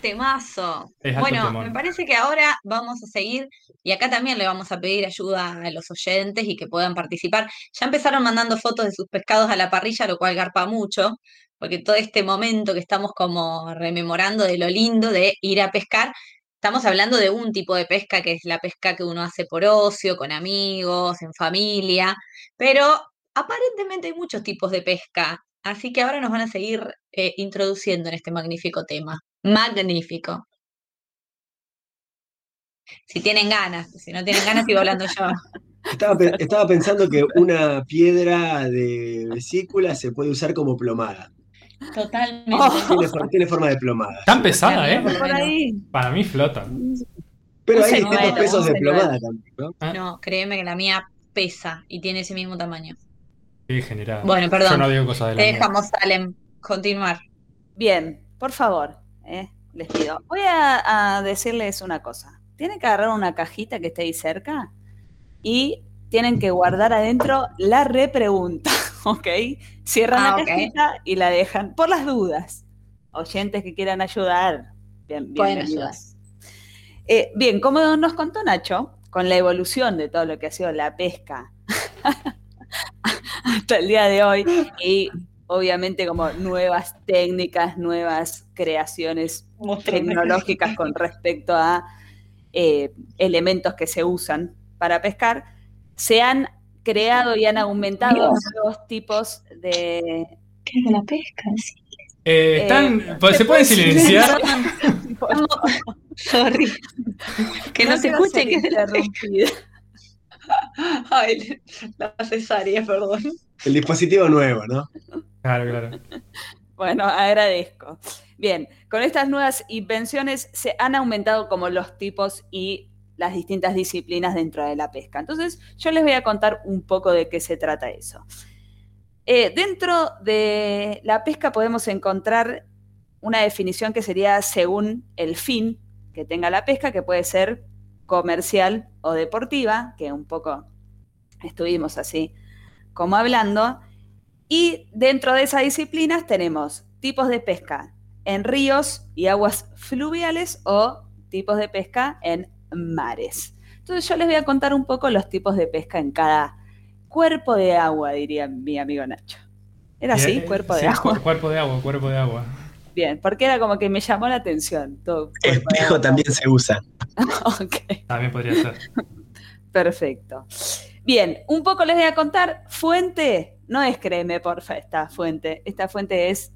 B: Temazo.
A: Es
B: Bueno, me parece que ahora vamos a seguir y acá también le vamos a pedir ayuda a los oyentes y que puedan participar. Ya empezaron mandando fotos de sus pescados a la parrilla, lo cual garpa mucho, porque todo este momento que estamos como rememorando de lo lindo de ir a pescar, estamos hablando de un tipo de pesca que es la pesca que uno hace por ocio, con amigos, en familia, pero aparentemente hay muchos tipos de pesca, así que ahora nos van a seguir eh, introduciendo en este magnífico tema. Magnífico. Si tienen ganas, si no tienen ganas, sigo hablando yo.
C: Estaba, pe- estaba pensando que una piedra de vesícula se puede usar como plomada.
B: Totalmente.
C: Tiene, for- tiene forma de plomada.
A: Tan pesada, ¿eh?
G: Por ahí.
A: Para mí flota.
C: Pero
G: Un
C: hay distintos pesos de plomada también, ¿no?
A: Ah,
B: No, créeme que la mía pesa y tiene ese mismo tamaño.
A: Qué generada.
B: Bueno, perdón.
A: Yo no digo cosas de la
B: Te dejamos, Salem, continuar.
G: Bien, por favor, eh, les pido. Voy a, a decirles una cosa. Tienen que agarrar una cajita que esté ahí cerca y tienen que guardar adentro la repregunta, ¿ok? Cierran
B: Ah,
G: la
B: ok.
G: cajita y la dejan por las dudas. Oyentes que quieran ayudar, bien,
B: Pueden
G: bienvenidos. Eh, bien, como nos contó Nacho, con la evolución de todo lo que ha sido la pesca hasta el día de hoy y obviamente como nuevas técnicas, nuevas creaciones tecnológicas con respecto a eh, elementos que se usan para pescar, se han creado y han aumentado nuevos tipos de...
B: ¿Qué es de la pesca?
A: Eh, están-
G: Eh,
A: pues, ¿Se pueden silenciar?
B: Sorry. Que no, se
G: quiero
B: escuche que es
G: interrumpida.
B: Ay, la cesárea, perdón.
C: El dispositivo nuevo, ¿no?
A: Claro, claro.
G: Bueno, agradezco. Bien, con estas nuevas invenciones se han aumentado como los tipos y las distintas disciplinas dentro de la pesca. Entonces, yo les voy a contar un poco de qué se trata eso. Eh, dentro de la pesca podemos encontrar una definición que sería según el fin que tenga la pesca, que puede ser comercial o deportiva, que un poco estuvimos así como hablando. Y dentro de esas disciplinas tenemos tipos de pesca en ríos y aguas fluviales o tipos de pesca en mares. Entonces yo les voy a contar un poco los tipos de pesca en cada cuerpo de agua, diría mi amigo Nacho. ¿Era así? Cuerpo de
A: sí,
G: agua.
A: cu- Cuerpo de agua, cuerpo de agua.
G: Bien, porque era como que me llamó la atención. Todo
C: Espejo también se usa.
G: Ok.
A: También podría ser.
G: Perfecto. Bien, un poco les voy a contar. Fuente, no es créeme, porfa, esta fuente. Esta fuente es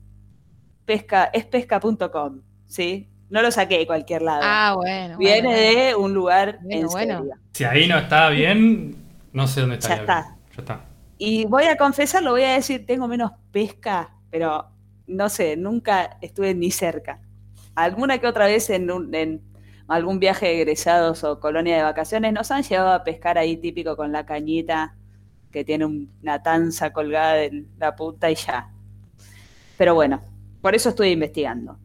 G: pesca, es pesca.com, ¿sí? No lo saqué de cualquier lado.
D: Ah, bueno.
G: Viene
D: bueno,
G: de un lugar
D: Bueno,
G: en
D: bueno.
A: Si ahí no está bien, no sé dónde
G: Ya
A: está.
G: está.
A: Ya está.
G: Y voy a confesar, lo voy a decir, tengo menos pesca, pero no sé, nunca estuve ni cerca. Alguna que otra vez en, un- en algún viaje de egresados o colonia de vacaciones nos han llevado a pescar ahí típico con la cañita que tiene un- una tanza colgada de la punta y ya. Pero bueno, por eso estoy investigando.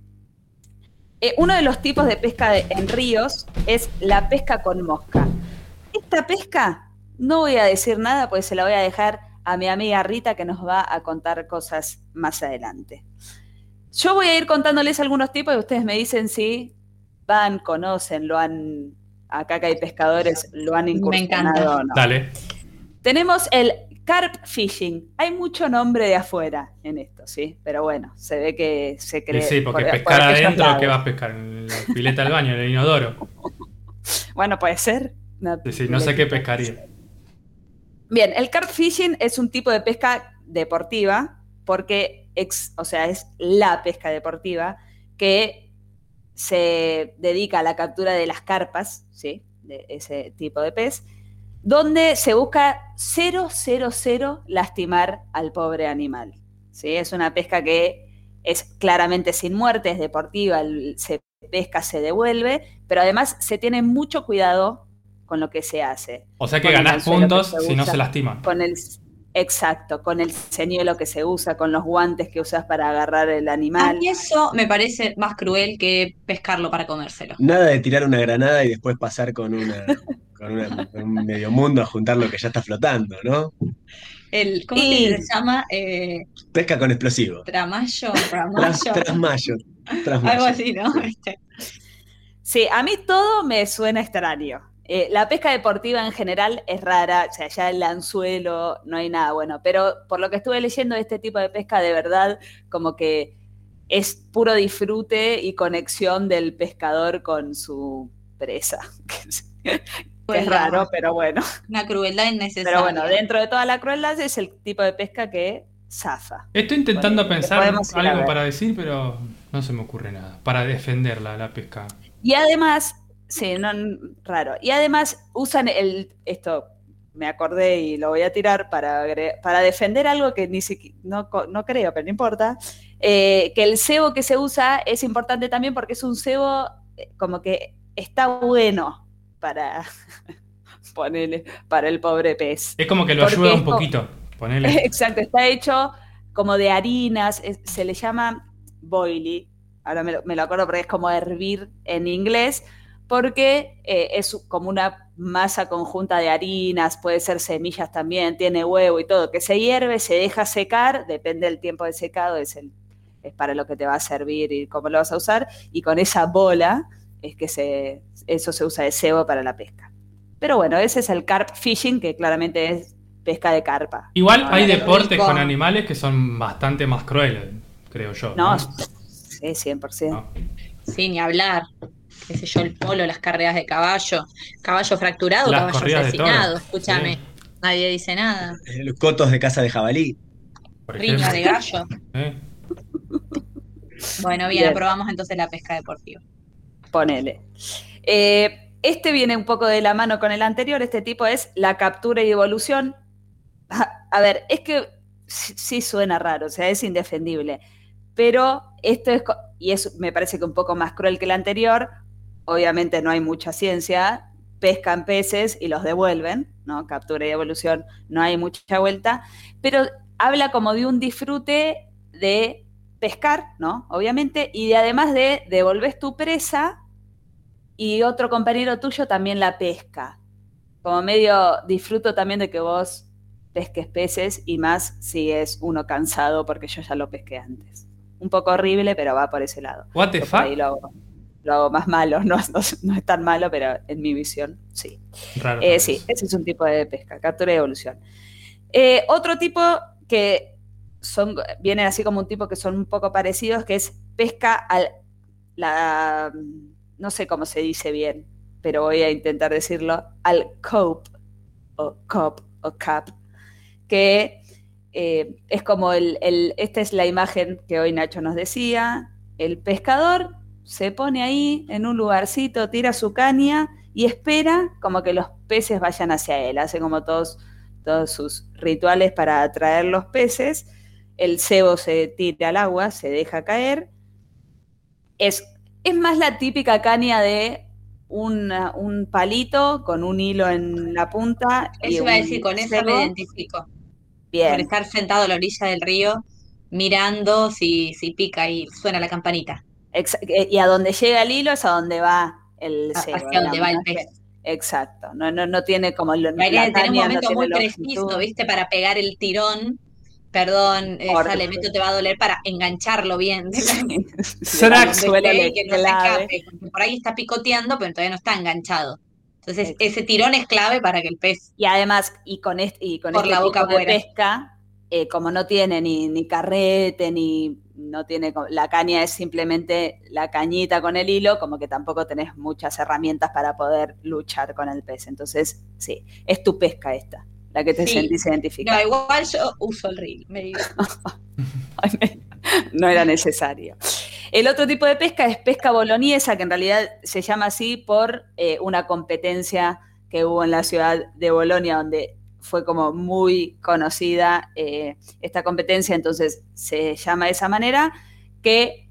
G: Eh, uno de los tipos de pesca en ríos es la pesca con mosca. Esta pesca no voy a decir nada, pues se la voy a dejar a mi amiga Rita que nos va a contar cosas más adelante. Yo voy a ir contándoles algunos tipos y ustedes me dicen si van, conocen, lo han, acá que hay pescadores, lo han
B: Me
G: incursionado
B: encanta.
G: o no.
A: Dale.
G: Tenemos el carp fishing. Hay mucho nombre de afuera en esto, ¿sí? Pero bueno, se ve que se cree.
A: sí, porque
G: por- por
A: pescar
G: aquellos
A: adentro. ¿qué vas a pescar? ¿En la pileta del baño, en el inodoro?
G: Bueno, puede ser.
A: Sí, sí, no sé qué pescaría.
G: Bien, el carp fishing es un tipo de pesca deportiva porque, ex- o sea, es la pesca deportiva que se dedica a la captura de las carpas, ¿sí? De ese tipo de pez, donde se busca 000 lastimar al pobre animal. ¿sí? Es una pesca que es claramente sin muerte, es deportiva, se pesca, se devuelve, pero además se tiene mucho cuidado con lo que se hace
A: O sea que ganás puntos
G: se
A: si no se lastima.
G: con el exacto, con el señuelo que se usa, con los guantes que usas para agarrar el animal.
B: mí eso me parece más cruel que pescarlo para comérselo.
C: Nada de tirar una granada y después pasar con una, con con, una- con un medio mundo a juntar lo que ya está flotando, ¿no?
B: El, ¿Cómo
G: Y-
B: se llama? Eh,
C: Pesca con explosivo.
B: tramayo,
C: Tras,
B: ramayo,
C: trasmayo.
B: algo así, ¿no? Este,
G: Sí, a mí todo me suena extraño. Eh, la pesca deportiva en general es rara, o sea, ya el anzuelo no hay nada bueno, pero por lo que estuve leyendo, este tipo de pesca de verdad como que es puro disfrute y conexión del pescador con su presa. es, raro, pero bueno.
B: Una crueldad innecesaria.
G: Pero bueno, dentro de toda la crueldad es el tipo de pesca que zafa.
A: Estoy intentando
G: Bueno,
A: pensar algo para decir, pero no se me ocurre nada. Para defenderla, la pesca.
G: Y además, sí, no, raro. Y además usan el, esto me acordé y lo voy a tirar para, para defender algo que ni siquiera, no, no creo, pero no importa, eh, que el cebo que se usa es importante también porque es un cebo eh, como que está bueno para, ponerle, para el pobre pez.
A: Es como que lo
G: Porque
A: ayuda un poquito. Ponele.
G: Exacto, está hecho como de harinas, es- se le llama boily, ahora me lo, me lo acuerdo porque es como hervir en inglés, porque eh, es como una masa conjunta de harinas, puede ser semillas también, tiene huevo y todo, que se hierve, se deja secar, depende del tiempo de secado, es, el, es para lo que te va a servir y cómo lo vas a usar, y con esa bola es que se, eso se usa de cebo para la pesca. Pero bueno, ese es el carp fishing, que claramente es pesca de carpa.
A: Igual
G: No,
A: hay deportes
B: rico.
A: con animales que son bastante más crueles, creo yo.
G: No,
A: ¿no?
G: sí, 100%.
A: No.
B: Sí, ni hablar. Qué sé yo, el polo, las carreras de caballo. Caballo fracturado,
A: Las
B: caballo asesinado. Escúchame.
A: Sí.
B: Nadie dice nada.
C: Los cotos de casa de jabalí.
B: Riña de gallo.
A: ¿Eh?
B: Bueno, bien,
G: Bien.
B: aprobamos entonces la pesca deportiva.
G: Ponele. Eh, este viene un poco de la mano con el anterior, este tipo es la captura y evolución. A, ver, es que sí, sí suena raro, o sea, es indefendible, pero esto es, y es, me parece que un poco más cruel que el anterior, obviamente no hay mucha ciencia, pescan peces y los devuelven, ¿no? Captura y evolución, no hay mucha vuelta, pero habla como de un disfrute de pescar, ¿no? Obviamente, y de además de devolves tu presa y otro compañero tuyo también la pesca. Como medio disfruto también de que vos pesques peces y más si es uno cansado porque yo ya lo pesqué antes. Un poco horrible, pero va por ese lado.
A: What the fuck?
G: Lo más malo, no, no- no es tan malo, pero en mi visión sí.
A: Raro.
G: Eh, sí, ese es un tipo de pesca, captura y evolución. Eh, otro tipo que son, vienen así como un tipo que son un poco parecidos, que es pesca al, la, no sé cómo se dice bien, pero voy a intentar decirlo, al cope, o cop, o cap, que eh, es como el, el- esta es la imagen que hoy Nacho nos decía, el pescador se pone ahí en un lugarcito, tira su caña y espera como que los peces vayan hacia él, hace como todos, todos sus rituales para atraer los peces, el cebo se tira al agua, se deja caer, es, es más la típica caña de una- un palito con un hilo en la punta.
B: Eso iba a decir, con eso me identifico. Por
G: Bien,
B: estar sentado a la orilla del río, mirando si, si pica y suena la campanita.
G: Eh, y a donde llega el hilo es a donde va el
B: a-
G: cebo.
B: hacia donde va el pez.
G: Exacto, no, no, no tiene como lo,
B: La idea
G: la
B: de tener un
G: no
B: momento
G: tiene
B: muy preciso, ¿viste? Para pegar el tirón. Perdón, eh,
G: Corto.
B: sale, esto te va a doler para engancharlo bien.
G: le
B: que no se
G: clave.
B: escape, porque por ahí está picoteando, pero todavía no está enganchado. Entonces,
G: Exacto.
B: ese tirón es clave para que el pez
G: Y además, y con este, y con
B: Por
G: este
B: la
G: tipo
B: boca
G: de
B: afuera.
G: pesca, eh, como no tiene ni, ni carrete, ni no tiene, la caña es simplemente la cañita con el hilo, como que tampoco tenés muchas herramientas para poder luchar con el pez. Entonces, sí, es tu pesca esta, la que te
B: Sí.
G: sentís
B: No,
G: identificada.
B: igual yo uso el reel, me
G: no era necesario. El otro tipo de pesca es pesca boloniesa, que en realidad se llama así por eh, una competencia que hubo en la ciudad de Bolonia, donde fue como muy conocida eh, esta competencia, entonces se llama de esa manera, que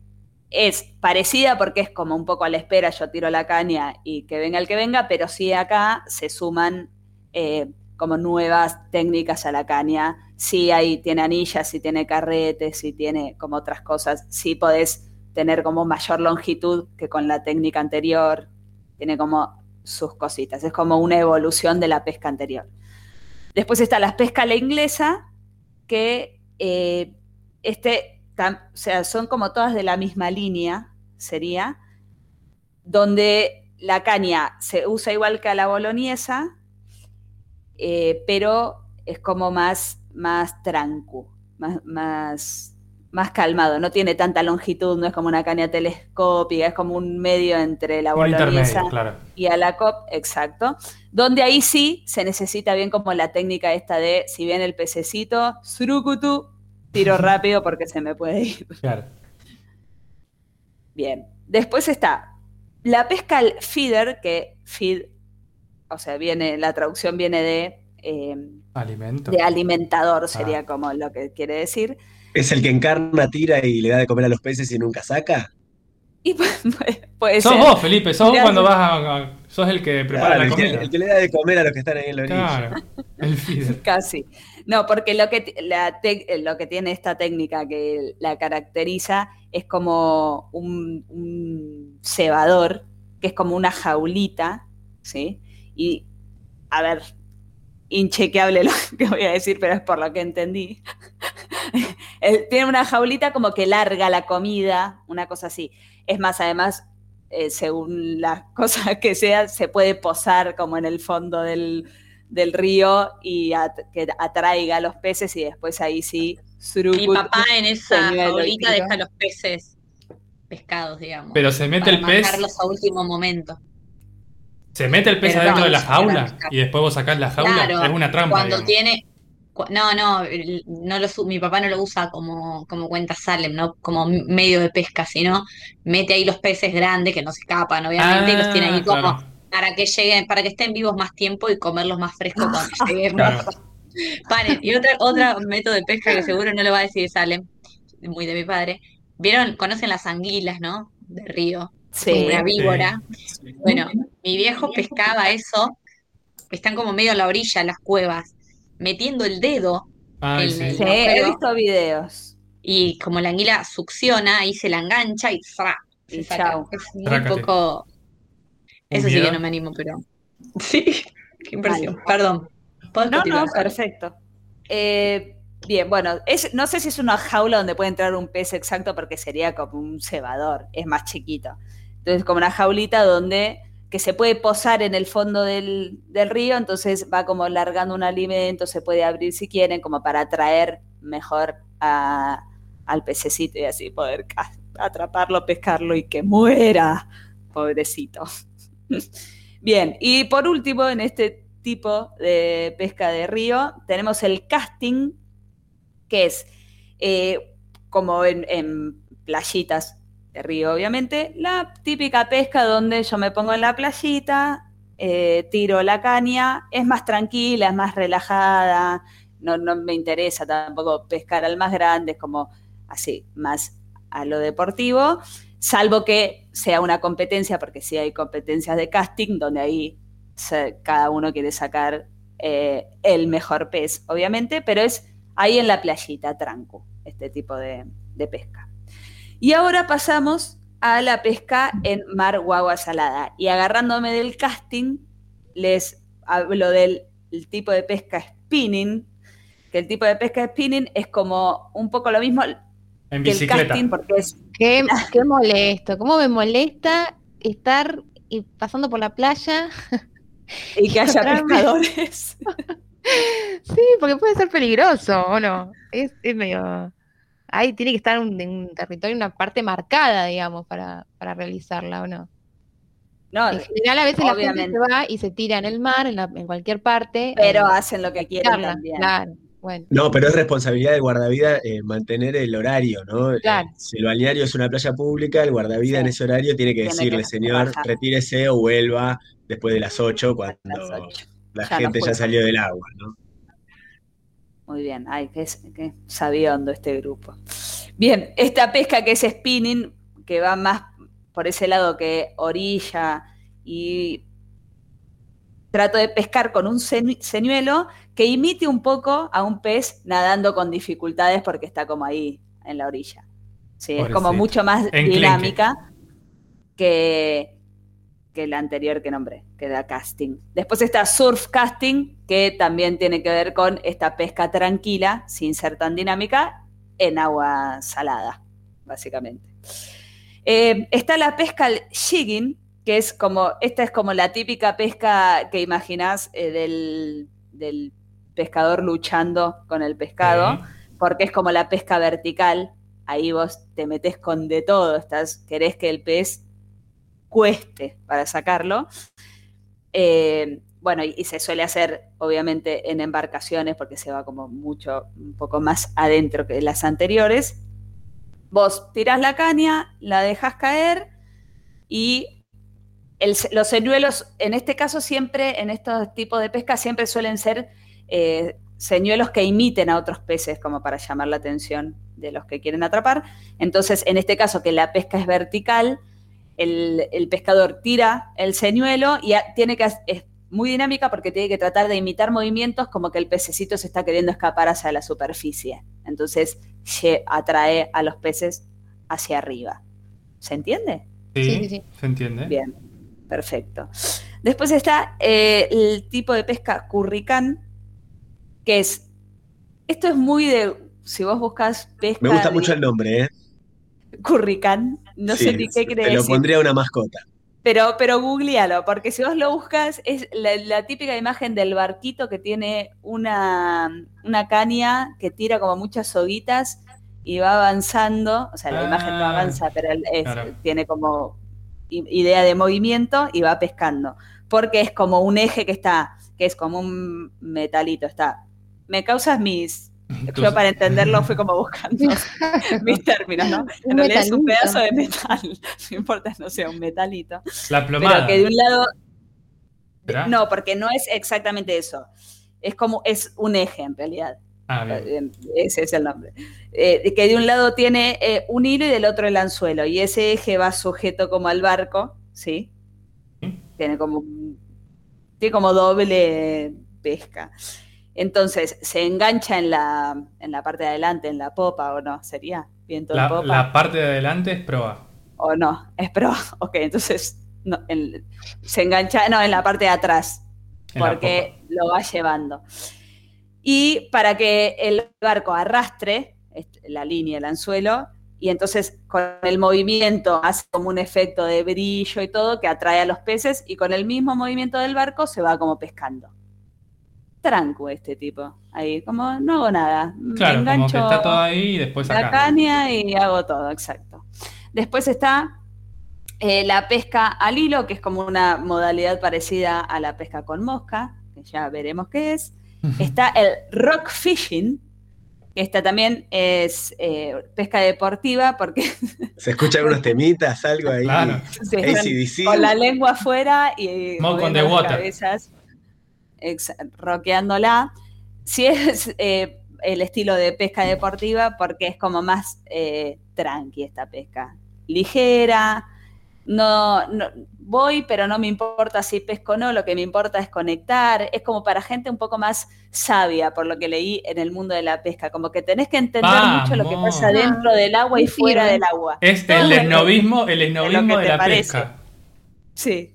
G: es parecida porque es como un poco a la espera, yo tiro la caña y que venga el que venga, pero sí acá se suman eh, como nuevas técnicas a la caña. Sí hay, tiene anillas, sí tiene carretes, sí tiene como otras cosas, sí podés tener como mayor longitud que con la técnica anterior, tiene como sus cositas. Es como una evolución de la pesca anterior. Después está la pesca a la inglesa, que eh, este, o sea, son como todas de la misma línea, sería, donde la caña se usa igual que a la boloñesa, eh, pero es como más, más trancu, más, más, más calmado, no tiene tanta longitud, no es como una caña telescópica, es como un medio entre la boloñesa
A: claro.
G: y a la COP, exacto. Donde ahí sí se necesita bien como la técnica esta de, si viene el pececito, surucutu, tiro rápido porque se me puede ir.
A: claro.
G: Bien. Después está la pesca al feeder, que feed, o sea, viene, la traducción viene de, eh,
A: Alimento.
G: de alimentador, sería
A: Ah.
G: como lo que quiere decir.
C: ¿Es el que encarna, tira y le da de comer a los peces y nunca saca?
G: Y puede,
A: Sos
G: ser.
A: vos, Felipe, sos vos cuando vas a, a- Sos el que prepara
C: Claro,
A: la
C: el, que, el que le da de comer a los que están ahí en la orilla.
A: Claro, el feeder.
G: Casi. No, porque lo que, la tec- lo que tiene esta técnica que la caracteriza es como un, un cebador, que es como una jaulita, ¿sí? Y, a ver, inchequeable lo que voy a decir, pero es por lo que entendí. Tiene una jaulita como que larga la comida, una cosa así. Es más, además, eh, según las cosas que sea, se puede posar como en el fondo del, del río y at- que atraiga a los peces y después ahí sí.
B: Mi papá en esa jaulita deja los peces pescados, digamos.
A: Pero se mete
B: para
A: el pez.
B: a último momento.
A: Se mete el pez
B: Pero
A: adentro
B: no,
A: de la jaula y después vos sacás la jaula.
B: Claro,
A: es una trampa.
B: Cuando
A: digamos.
B: tiene. No, no, no lo, su- mi papá no lo usa como, como cuenta Salem, ¿no? Como medio de pesca, sino mete ahí los peces grandes que no se escapan, obviamente, y los tiene ahí
A: Ah,
B: como
A: claro.
B: para que lleguen, para que estén vivos más tiempo y comerlos más frescos cuando lleguen.
A: Claro.
B: Paren. Y otra, otra método de pesca que seguro no lo va a decir Salem, muy de mi padre. ¿Vieron? Conocen las anguilas, ¿no? De río.
G: Sí.
B: Una víbora. Bueno, mi viejo pescaba eso, están como medio a la orilla las cuevas, metiendo el dedo
A: Ay,
B: el-
A: sí.
G: Sí,
B: No,
G: he visto videos.
B: y como la anguila succiona, ahí se la engancha y ¡fra! se
G: Y
B: saca.
G: chau.
B: Es muy
A: Trácate.
B: poco.
A: ¿Un
B: Eso sí que no me animo, pero. Sí, qué impresión. Perdón. ¿Podés
G: No, no,
B: continuar,
G: perfecto. Eh, bien, bueno, es, no sé si es una jaula donde puede entrar un pez exacto porque sería como un cebador, es más chiquito. Entonces, como una jaulita donde que se puede posar en el fondo del, del río, entonces va como largando un alimento, se puede abrir si quieren, como para atraer mejor a- al pececito y así poder atraparlo, pescarlo y que muera, pobrecito. Bien, y por último, en este tipo de pesca de río, tenemos el casting, que es eh, como en, en playitas de río, obviamente, la típica pesca donde yo me pongo en la playita, eh, tiro la caña, es más tranquila, es más relajada, no, no me interesa tampoco pescar al más grande, es como así, más a lo deportivo, salvo que sea una competencia, porque sí hay competencias de casting donde ahí se- cada uno quiere sacar eh, el mejor pez, obviamente, pero es ahí en la playita, tranco, este tipo de, de pesca. Y ahora pasamos a la pesca en mar o agua salada. Y agarrándome del casting, les hablo del el tipo de pesca spinning, que el tipo de pesca spinning es como un poco lo mismo
A: En
G: que el
A: bicicleta.
G: casting, porque es
D: Qué, qué molesto, cómo me molesta estar y pasando por la playa.
G: y que haya pescadores.
D: Sí, porque puede ser peligroso, ¿o no? Es, es medio... Ahí tiene que estar un, en un territorio, una parte marcada, digamos, para, para realizarla, ¿o no?
G: No,
D: En general, a veces la gente se va y se tira en el mar, en, la- en cualquier parte.
G: pero
D: a
G: hacen lo que quieren también.
D: Claro, bueno.
C: No, pero es responsabilidad del guardavida eh, mantener el horario, ¿no? Eh,
D: Claro.
C: si el balneario es una playa pública, el guardavida
G: Sí.
C: en ese horario tiene que
G: Tiene
C: decirle,
G: que
C: señor, retírese o vuelva después de las 8 cuando
G: Las
C: la
G: Ya no
C: gente ya salió del agua, ¿no?
G: Muy bien, ay, qué, qué sabiondo este grupo. Bien, esta pesca que es spinning, que va más por ese lado que orilla y trato de pescar con un señuelo que imite un poco a un pez nadando con dificultades porque está como ahí en la orilla. Sí, es como mucho más
A: Enclenque.
G: dinámica que, que la anterior que nombré, que era casting. Después está surf casting, que también tiene que ver con esta pesca tranquila, sin ser tan dinámica, en agua salada, básicamente. Eh, está la pesca al jigging, que es como, esta es como la típica pesca que imaginás eh, del, del pescador luchando con el pescado, porque es como la pesca vertical. Ahí vos te metes con de todo, estás, querés que el pez cueste para sacarlo. Eh, bueno, y, se suele hacer obviamente en embarcaciones porque se va como mucho, un poco más adentro que las anteriores. Vos tirás la caña, la dejas caer y el- los señuelos, en este caso siempre, en estos tipos de pesca, siempre suelen ser eh, señuelos que imiten a otros peces, como para llamar la atención de los que quieren atrapar. Entonces, en este caso, que la pesca es vertical, el, el pescador tira el señuelo y a- tiene que, es muy dinámica porque tiene que tratar de imitar movimientos como que el pececito se está queriendo escapar hacia la superficie. Entonces, lle- atrae a los peces hacia arriba. ¿Se entiende?
A: Sí,
D: Sí, sí, sí.
A: se entiende.
G: Bien, perfecto. Después está eh, el tipo de pesca curricán, que es, esto es muy de, si vos buscas pesca
C: Me gusta
G: de
C: mucho el nombre, ¿eh?
G: curricán, no
C: Sí,
G: sé ni qué
C: Te
G: crees.
C: lo pondría una mascota.
G: Pero, pero googlealo, porque si vos lo buscas, es la, la típica imagen del barquito que tiene una, una caña que tira como muchas soguitas y va avanzando. O sea, la imagen no
A: Ah,
G: avanza, pero el- es-
A: claro.
G: tiene como idea de movimiento y va pescando. Porque es como un eje que está, que es como un metalito, está. Me causas mis. Yo para entenderlo fui como buscando mis términos, ¿no? En
D: Un
G: realidad es un pedazo de metal, no importa, no sea un metalito.
A: La plomada.
G: Pero que de un lado.
A: ¿Será?
G: No, porque no es exactamente eso. Es como, es un eje en realidad.
A: Ah, bien.
G: Eh, Ese es el nombre. Eh, que de un lado tiene eh, un hilo y del otro el anzuelo. Y ese eje va sujeto como al barco, ¿sí?
A: ¿Mm?
G: Tiene como, un- tiene como doble pesca. Entonces, se engancha en la, en la parte de adelante, en la popa, ¿o no? ¿Sería viento de
A: La,
G: popa?
A: la parte de adelante es proa.
G: ¿O no? Es pro. Ok, entonces no, en- se engancha, no, en la parte de atrás,
A: En
G: porque lo va llevando. Y para que el barco arrastre la línea, el anzuelo, y entonces con el movimiento hace como un efecto de brillo y todo que atrae a los peces, y con el mismo movimiento del barco se va como pescando. Tranco este tipo, ahí, como no hago nada. me
A: Claro, como que
G: engancho-
A: está todo ahí y después
G: la
A: acá.
G: caña y hago todo, exacto. Después está eh, la pesca al hilo, que es como una modalidad parecida a la pesca con mosca, que ya veremos qué es. Está el rock fishing, que esta también es eh, pesca deportiva, porque
C: Se escuchan unos temitas, algo ahí.
A: Claro.
C: ACDC.
G: con la lengua afuera y
A: on
G: moviendo
A: the water.
G: cabezas, ex- roqueándola. Si es eh, el estilo de pesca deportiva, porque es como más eh, tranqui esta pesca. Ligera, no, no- voy, pero no me importa si pesco o no, lo que me importa es conectar. Es como para gente un poco más sabia, por lo que leí en el mundo de la pesca. Como que tenés que entender mucho lo que pasa dentro del agua y fuera del agua.
A: Es
G: Todo
A: el esnovismo, el esnovismo de
G: te
A: la
G: parece.
A: pesca.
G: Sí,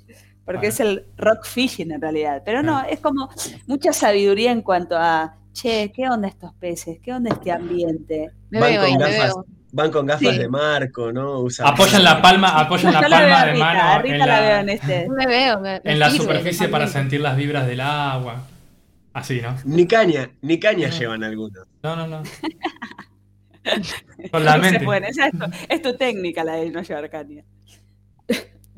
G: porque
A: Ah.
G: es el rock fishing en realidad. Pero no,
A: Ah.
G: es como mucha sabiduría en cuanto a, che, ¿qué onda estos peces? ¿Qué onda este ambiente?
D: Me
C: Van
D: veo
C: con
D: ahí, me
C: gafas.
D: veo.
C: Van con gafas
G: Sí.
C: de marco, ¿no? Usan-
A: Apoyan la palma, apoyan la palma de mano en
G: la veo
A: la,
G: en este.
D: Me veo. me- me
A: en la
D: sirve,
A: superficie para sentir las vibras del agua. Así, ¿no?
C: Ni caña, ni caña
A: No.
C: llevan algunos.
A: No, no, no. Con la
G: Se
A: mente.
G: pueden, esa es tu, es tu técnica la de no llevar caña.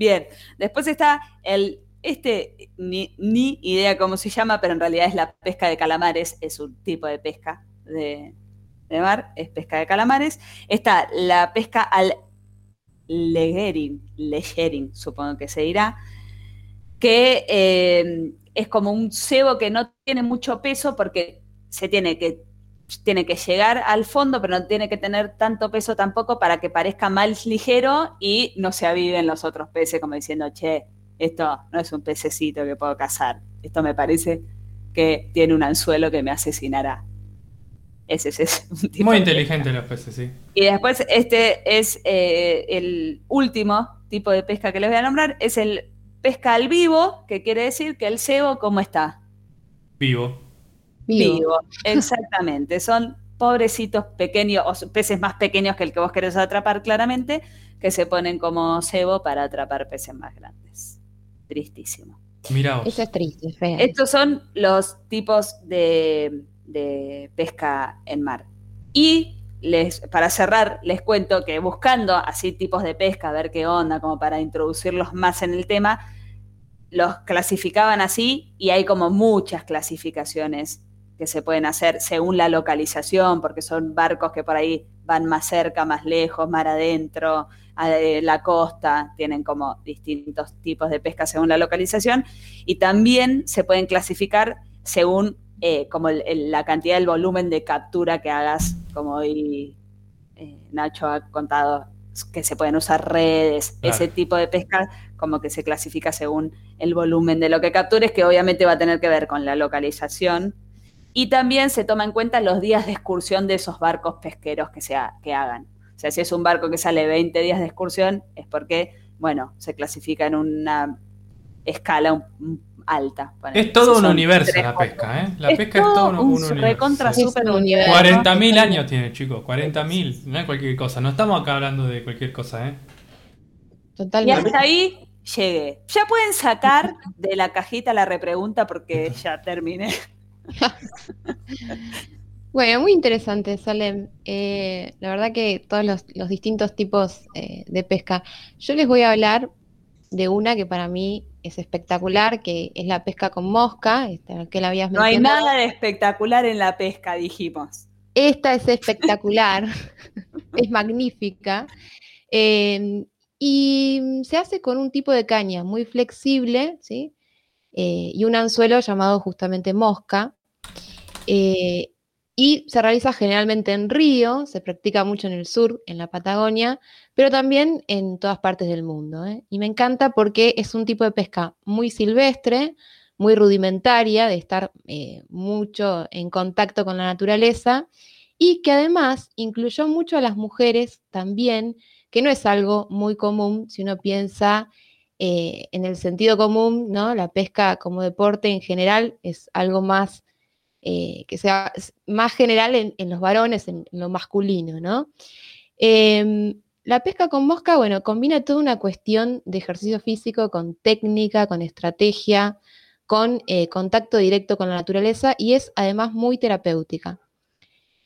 G: Bien, después está el, este, ni, ni idea cómo se llama, pero en realidad es la pesca de calamares, es un tipo de pesca de, de mar, es pesca de calamares. Está la pesca al leggering, leggering, supongo que se dirá, que eh, es como un cebo que no tiene mucho peso porque se tiene que tiene que llegar al fondo, pero no tiene que tener tanto peso tampoco para que parezca más ligero y no se aviven los otros peces como diciendo, che, esto no es un pececito que puedo cazar, esto me parece que tiene un anzuelo que me asesinará. Ese es, ese, un tipo
A: Muy
G: de
A: inteligentes los peces, sí.
G: y después este es eh, el último tipo de pesca que les voy a nombrar, es el pesca al vivo, que quiere decir que el cebo, ¿cómo está?
A: Vivo.
D: Vivo.
G: Exactamente. Son pobrecitos pequeños, o peces más pequeños que el que vos querés atrapar claramente, que se ponen como cebo para atrapar peces más grandes. Tristísimo.
A: Mirá vos.
D: Eso es triste, fea.
G: Estos son los tipos de, de pesca en mar. Y les, para cerrar, les cuento que buscando así tipos de pesca, a ver qué onda, como para introducirlos más en el tema, los clasificaban así y hay como muchas clasificaciones que se pueden hacer según la localización, porque son barcos que por ahí van más cerca, más lejos, mar adentro, a la costa, tienen como distintos tipos de pesca según la localización, y también se pueden clasificar según eh, como el- el- la cantidad del volumen de captura que hagas, como hoy eh, Nacho ha contado, que se pueden usar redes,
A: Claro.
G: ese tipo de pesca como que se clasifica según el volumen de lo que captures, que obviamente va a tener que ver con la localización. Y también se toma en cuenta los días de excursión de esos barcos pesqueros que, se ha- que hagan. O sea, si es un barco que sale 20 días de excursión, es porque, bueno, se clasifica en una escala un- un alta.
A: Es todo
G: Si
A: un universo la pesca, ¿eh? La
G: Es
A: pesca es
G: todo
A: un,
G: un
A: un universo.
G: recontra
A: Sí.
G: super
D: un
G: universo.
A: 40.000 años tiene, chicos. 40.000. No es cualquier cosa. No estamos acá hablando de cualquier cosa, ¿eh?
G: Y
D: Totalmente.
G: hasta ahí llegué. Ya pueden sacar de la cajita la repregunta porque ya terminé.
D: Bueno, muy interesante, Salem. Eh, la verdad que todos los, los distintos tipos eh, de pesca. Yo les voy a hablar de una que para mí es espectacular, que es la pesca con mosca, esta que la habías
G: No hay nada de espectacular en la pesca, dijimos.
D: Esta es espectacular, es magnífica. eh, y se hace con un tipo de caña muy flexible, ¿sí? Eh, y un anzuelo llamado justamente mosca. eh, y se realiza generalmente en río, se practica mucho en el sur, en la Patagonia, pero también en todas partes del mundo. ¿eh? Y me encanta porque es un tipo de pesca muy silvestre, muy rudimentaria, de estar mucho en contacto con la naturaleza y que además incluyó mucho a las mujeres también, que no es algo muy común si uno piensa eh, en el sentido común, ¿no? La pesca como deporte en general es algo más eh, que sea más general en, los varones, en, lo masculino, ¿no? Em, la pesca con mosca, bueno, combina toda una cuestión de ejercicio físico con técnica, con estrategia, con eh, contacto directo con la naturaleza y es además muy terapéutica.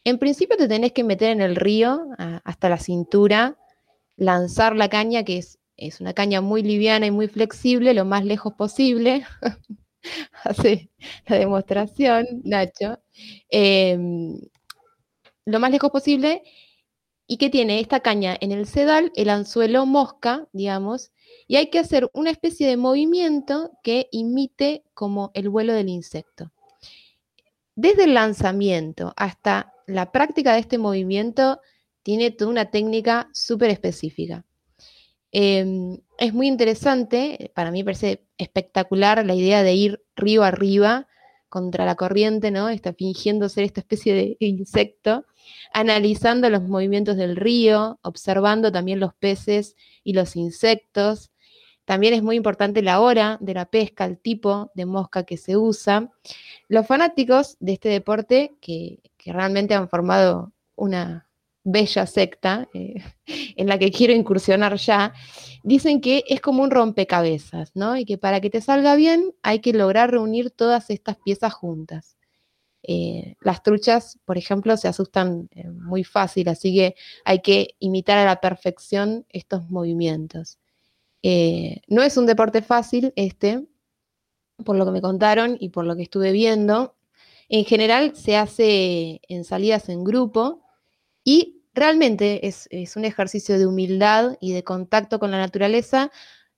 D: En principio te tenés que meter en el río hasta la cintura, lanzar la caña, que es, es una caña muy liviana y muy flexible, lo más lejos posible. Hace la demostración, Nacho. Em, lo más lejos posible. ¿Y que tiene esta caña en el sedal? El anzuelo mosca, digamos, y hay que hacer una especie de movimiento que imite como el vuelo del insecto. Desde el lanzamiento hasta la práctica de este movimiento tiene toda una técnica súper específica. Em, es muy interesante, para mí parece espectacular la idea de ir río arriba contra la corriente, ¿no? Está fingiendo ser esta especie de insecto, analizando los movimientos del río, observando también los peces y los insectos. También es muy importante la hora de la pesca, el tipo de mosca que se usa. Los fanáticos de este deporte, que, que realmente han formado una bella secta eh, en la que quiero incursionar ya, dicen que es como un rompecabezas, ¿no? Y que para que te salga bien hay que lograr reunir todas estas piezas juntas. Eh, las truchas, por ejemplo, se asustan eh, muy fácil, así que hay que imitar a la perfección estos movimientos. No es un deporte fácil este, por lo que me contaron y por lo que estuve viendo. En general se hace en salidas en grupo y realmente es, un ejercicio de humildad y de contacto con la naturaleza,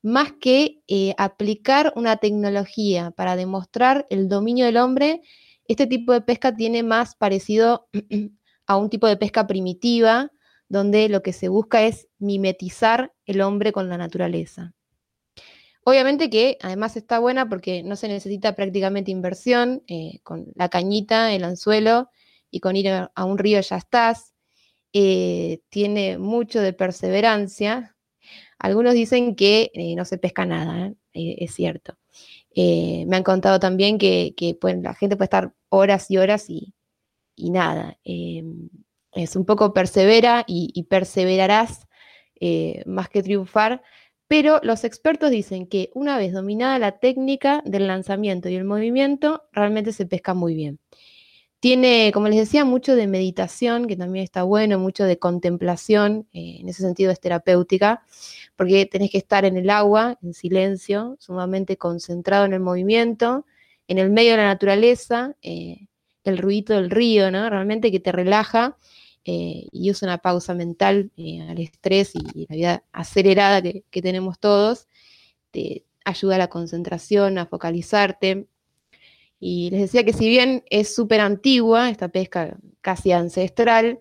D: más que eh, aplicar una tecnología para demostrar el dominio del hombre. Este tipo de pesca tiene más parecido a un tipo de pesca primitiva, donde lo que se busca es mimetizar el hombre con la naturaleza. Obviamente que además está buena porque no se necesita prácticamente inversión, eh, con la cañita, el anzuelo y con ir a un río ya estás. Eh, tiene mucho de perseverancia. Algunos dicen que eh, no se pesca nada, ¿eh? Es cierto. Me han contado también que, la gente puede estar horas y horas y, nada. es un poco persevera y, y perseverarás más que triunfar, pero los expertos dicen que una vez dominada la técnica del lanzamiento y el movimiento, realmente se pesca muy bien. Tiene, como les decía, mucho de meditación, que también está bueno, mucho de contemplación, eh, en ese sentido es terapéutica, porque tenés que estar en el agua, en silencio, sumamente concentrado en el movimiento, en el medio de la naturaleza, eh, el ruido del río, ¿no? Realmente que te relaja eh, y usa una pausa mental al estrés y, la vida acelerada que tenemos todos, te ayuda a la concentración, a focalizarte. Y les decía que si bien es súper antigua, esta pesca casi ancestral,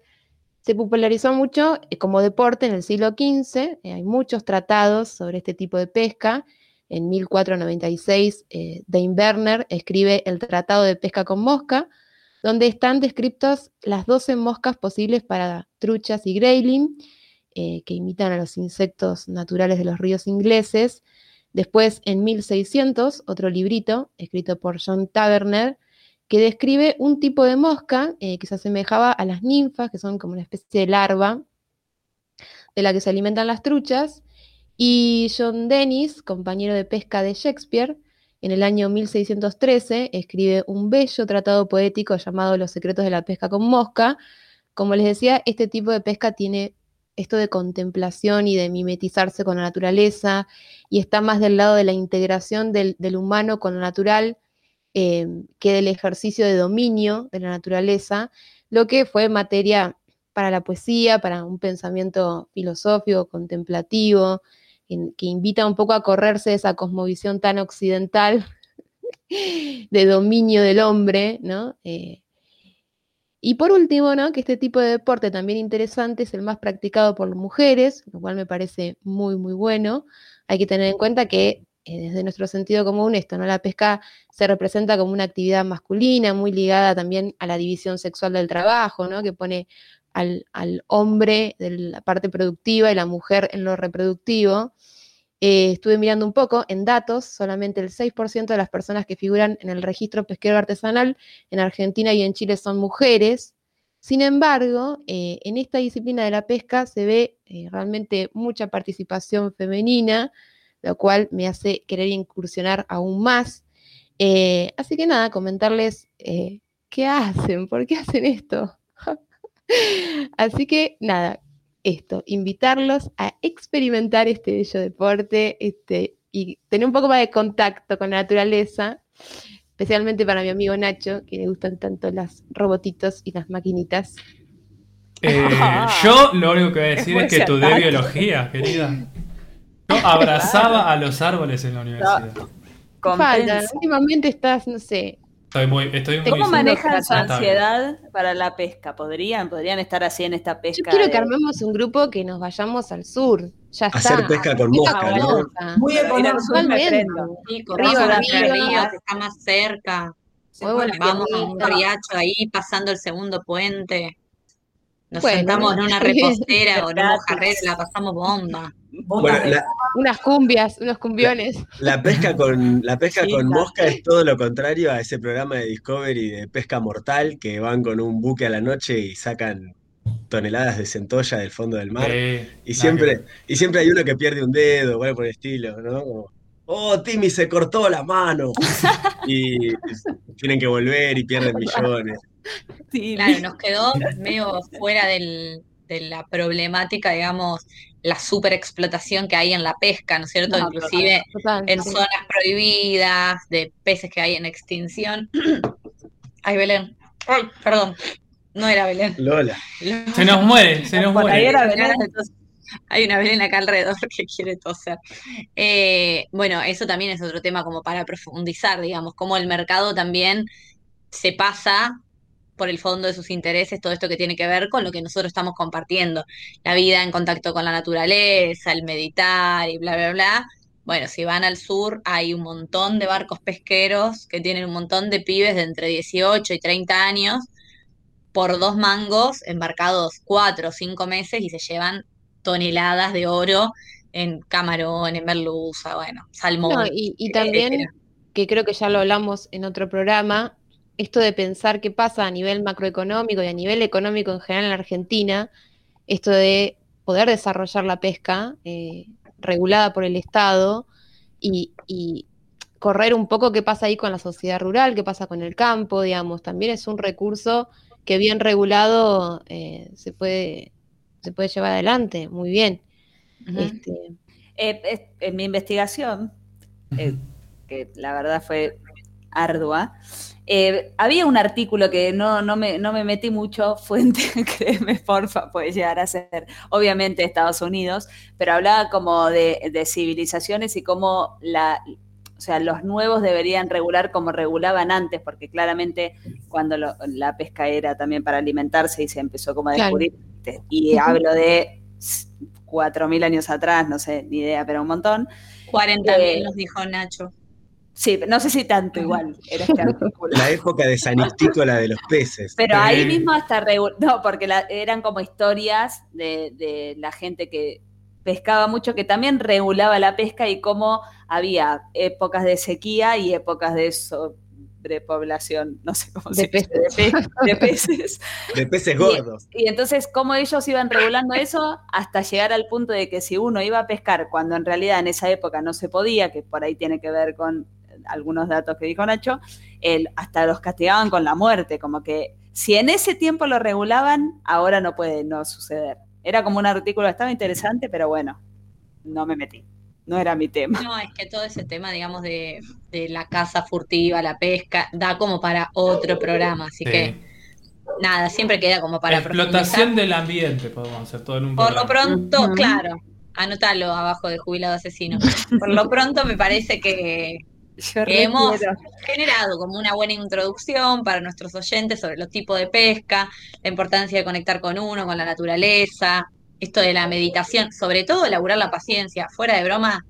D: se popularizó mucho eh, como deporte en el siglo XV. eh, hay muchos tratados sobre este tipo de pesca. En 1496, eh, Werner escribe el Tratado de Pesca con Mosca, donde están descritos las 12 moscas posibles para truchas y grayling, eh, que imitan a los insectos naturales de los ríos ingleses. Después, en 1600, otro librito escrito por John Taverner, que describe un tipo de mosca eh, que se asemejaba a las ninfas, que son como una especie de larva de la que se alimentan las truchas. Y John Dennis, compañero de pesca de Shakespeare, en el año 1613 escribe un bello tratado poético llamado Los secretos de la pesca con mosca. Como les decía, este tipo de pesca tiene esto de contemplación y de mimetizarse con la naturaleza y está más del lado de la integración del, humano con lo natural eh, que del ejercicio de dominio de la naturaleza, lo que fue materia para la poesía, para un pensamiento filosófico, contemplativo, que invita un poco a correrse de esa cosmovisión tan occidental de dominio del hombre, ¿no? Eh, y por último, ¿no? Que este tipo de deporte también interesante es el más practicado por mujeres, lo cual me parece muy, muy bueno. Hay que tener en cuenta que eh, desde nuestro sentido común esto, ¿no? La pesca se representa como una actividad masculina, muy ligada también a la división sexual del trabajo, ¿no? Que pone al, al hombre de la parte productiva y la mujer en lo reproductivo. Eh, estuve mirando un poco en datos, solamente el 6% de las personas que figuran en el registro pesquero artesanal en Argentina y en Chile son mujeres. Sin embargo, eh, en esta disciplina de la pesca se ve eh, realmente mucha participación femenina, lo cual me hace querer incursionar aún más. Así que nada, comentarles qué hacen, por qué hacen esto. así que nada, esto, invitarlos a experimentar este bello deporte este, y tener un poco más de contacto con la naturaleza, especialmente para mi amigo Nacho, que le gustan tanto los robotitos y las maquinitas.
A: Eh, yo lo único que voy a decir es que tu
G: acertado.
A: biología, querida. Yo abrazaba a los árboles en la universidad.
D: Falta,
G: Compensa.
D: últimamente estás, no sé,
A: Estoy muy, estoy muy
G: ¿Cómo manejan su ansiedad para la pesca? ¿Podrían? ¿Podrían estar así en esta
D: yo
G: pesca?
D: quiero
G: de-
D: que armemos un grupo que nos vayamos al sur. Ya está.
C: Hacer pesca con mosca, ¿no?
E: Muy económico.
B: Sí, que está más cerca. Vamos a un riacho ahí pasando el segundo puente. Nos
D: Bueno,
B: sentamos en una repostera o en un mojarrero y la pasamos bomba.
C: Bueno, la,
D: Unas cumbias, unos cumbiones.
C: la pesca con, la pesca
G: Sí,
C: con mosca es todo lo contrario a ese programa de Discovery de pesca mortal que van con un buque a la noche y sacan toneladas de centolla del fondo del mar.
A: Eh,
C: Y siempre,
A: que-
C: y siempre hay uno que pierde un dedo, o algo por el estilo, ¿no? Como, oh, Timmy se cortó la mano. Y tienen que volver y pierden millones.
G: Sí,
B: Claro, nos quedó medio fuera del- de la problemática, digamos, la superexplotación que hay en la pesca, ¿no es cierto?
G: No,
B: Inclusive
D: Total,
B: en
D: sí.
B: zonas prohibidas, de peces que hay en extinción. Ay, Belén. Ay, perdón. No era Belén.
C: Lola.
A: Se nos muere, se nos
G: Por ahí
A: muere.
G: era Belén, entonces
B: Hay una Belén acá alrededor que quiere toser. Eh, bueno, eso también es otro tema como para profundizar, digamos, cómo el mercado también se pasa por el fondo de sus intereses, todo esto que tiene que ver con lo que nosotros estamos compartiendo, la vida en contacto con la naturaleza, el meditar y bla, bla, bla. Bueno, si van al sur, hay un montón de barcos pesqueros que tienen un montón de pibes de entre 18 y 30 años por dos mangos embarcados cuatro o cinco meses y se llevan toneladas de oro en camarón, en merluza, bueno, salmón.
D: No, y, y también,
B: etcétera.
D: que creo que ya lo hablamos en otro programa, esto de pensar qué pasa a nivel macroeconómico y a nivel económico en general en la Argentina, esto de poder desarrollar la pesca eh, regulada por el Estado y, y correr un poco qué pasa ahí con la sociedad rural, qué pasa con el campo, digamos, también es un recurso que bien regulado eh, se puede, se puede llevar adelante, muy bien. Este,
G: Eh, es- en mi investigación, eh, que la verdad fue ardua, eh, había un artículo que no, no, me, no me metí mucho, fuente, créeme, porfa, puede llegar a ser, obviamente, Estados Unidos, pero hablaba como de, de civilizaciones y cómo la, o sea, los nuevos deberían regular como regulaban antes, porque claramente cuando lo- la pesca era también para alimentarse y se empezó como a descubrir, te- y hablo de 4.000 años atrás, no sé, ni idea, pero un montón.
B: 40
G: Eh,
B: mil nos dijo Nacho.
G: Sí, no sé si tanto igual era este artículo.
C: La época de San Ictícola de los peces.
G: Pero ahí
A: Sí.
G: mismo hasta regu- no, porque la- eran como historias de, de la gente que pescaba mucho, que también regulaba la pesca y cómo había épocas de sequía y épocas de sobrepoblación, no sé cómo
D: De
G: se dice, de, pe- de peces.
C: De peces gordos.
G: Y entonces, cómo ellos iban regulando eso hasta llegar al punto de que si uno iba a pescar cuando en realidad en esa época no se podía, que por ahí tiene que ver con algunos datos que dijo Nacho, el, hasta los castigaban con la muerte, como que si en ese tiempo lo regulaban, ahora no puede no suceder. Era como un artículo, estaba interesante, pero bueno, no me metí. No era mi tema.
B: No, es que todo ese tema, digamos, de, de la caza furtiva, la pesca, da como para otro programa, así
A: Sí.
B: que nada, siempre queda como para
A: Explotación del ambiente, podemos hacer todo en un
B: Por lo pronto, claro, anótalo abajo de jubilado asesino. Por lo pronto me parece que
G: Yo
B: Que hemos- generado como una buena introducción para nuestros oyentes sobre los tipos de pesca, la importancia de conectar con uno, con la naturaleza, esto de la meditación, sobre todo elaborar la paciencia, fuera de broma,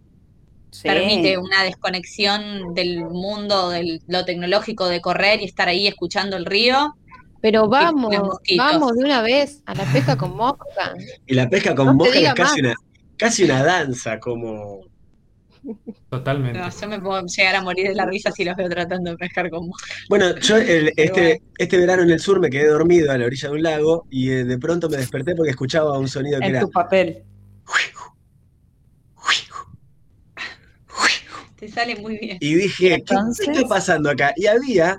G: Sí.
B: permite una desconexión del mundo, de lo tecnológico, de correr y estar ahí escuchando el río.
D: pero vamos, vamos de una vez a la pesca con mosca.
C: Y la pesca con
D: No
C: mosca es casi
D: más.
C: una, casi una danza, como.
A: Totalmente.
B: No, yo me puedo llegar a morir de la risa si los veo tratando de pescar con mosca.
C: Bueno, yo el- este,
B: bueno.
C: este verano en el sur me quedé dormido a la orilla de un lago y eh, de pronto me desperté porque escuchaba un sonido que
G: En
C: era.
G: tu papel.
B: Te sale muy bien.
C: Y dije, ¿qué,
G: Entonces-
C: qué está pasando acá? Y había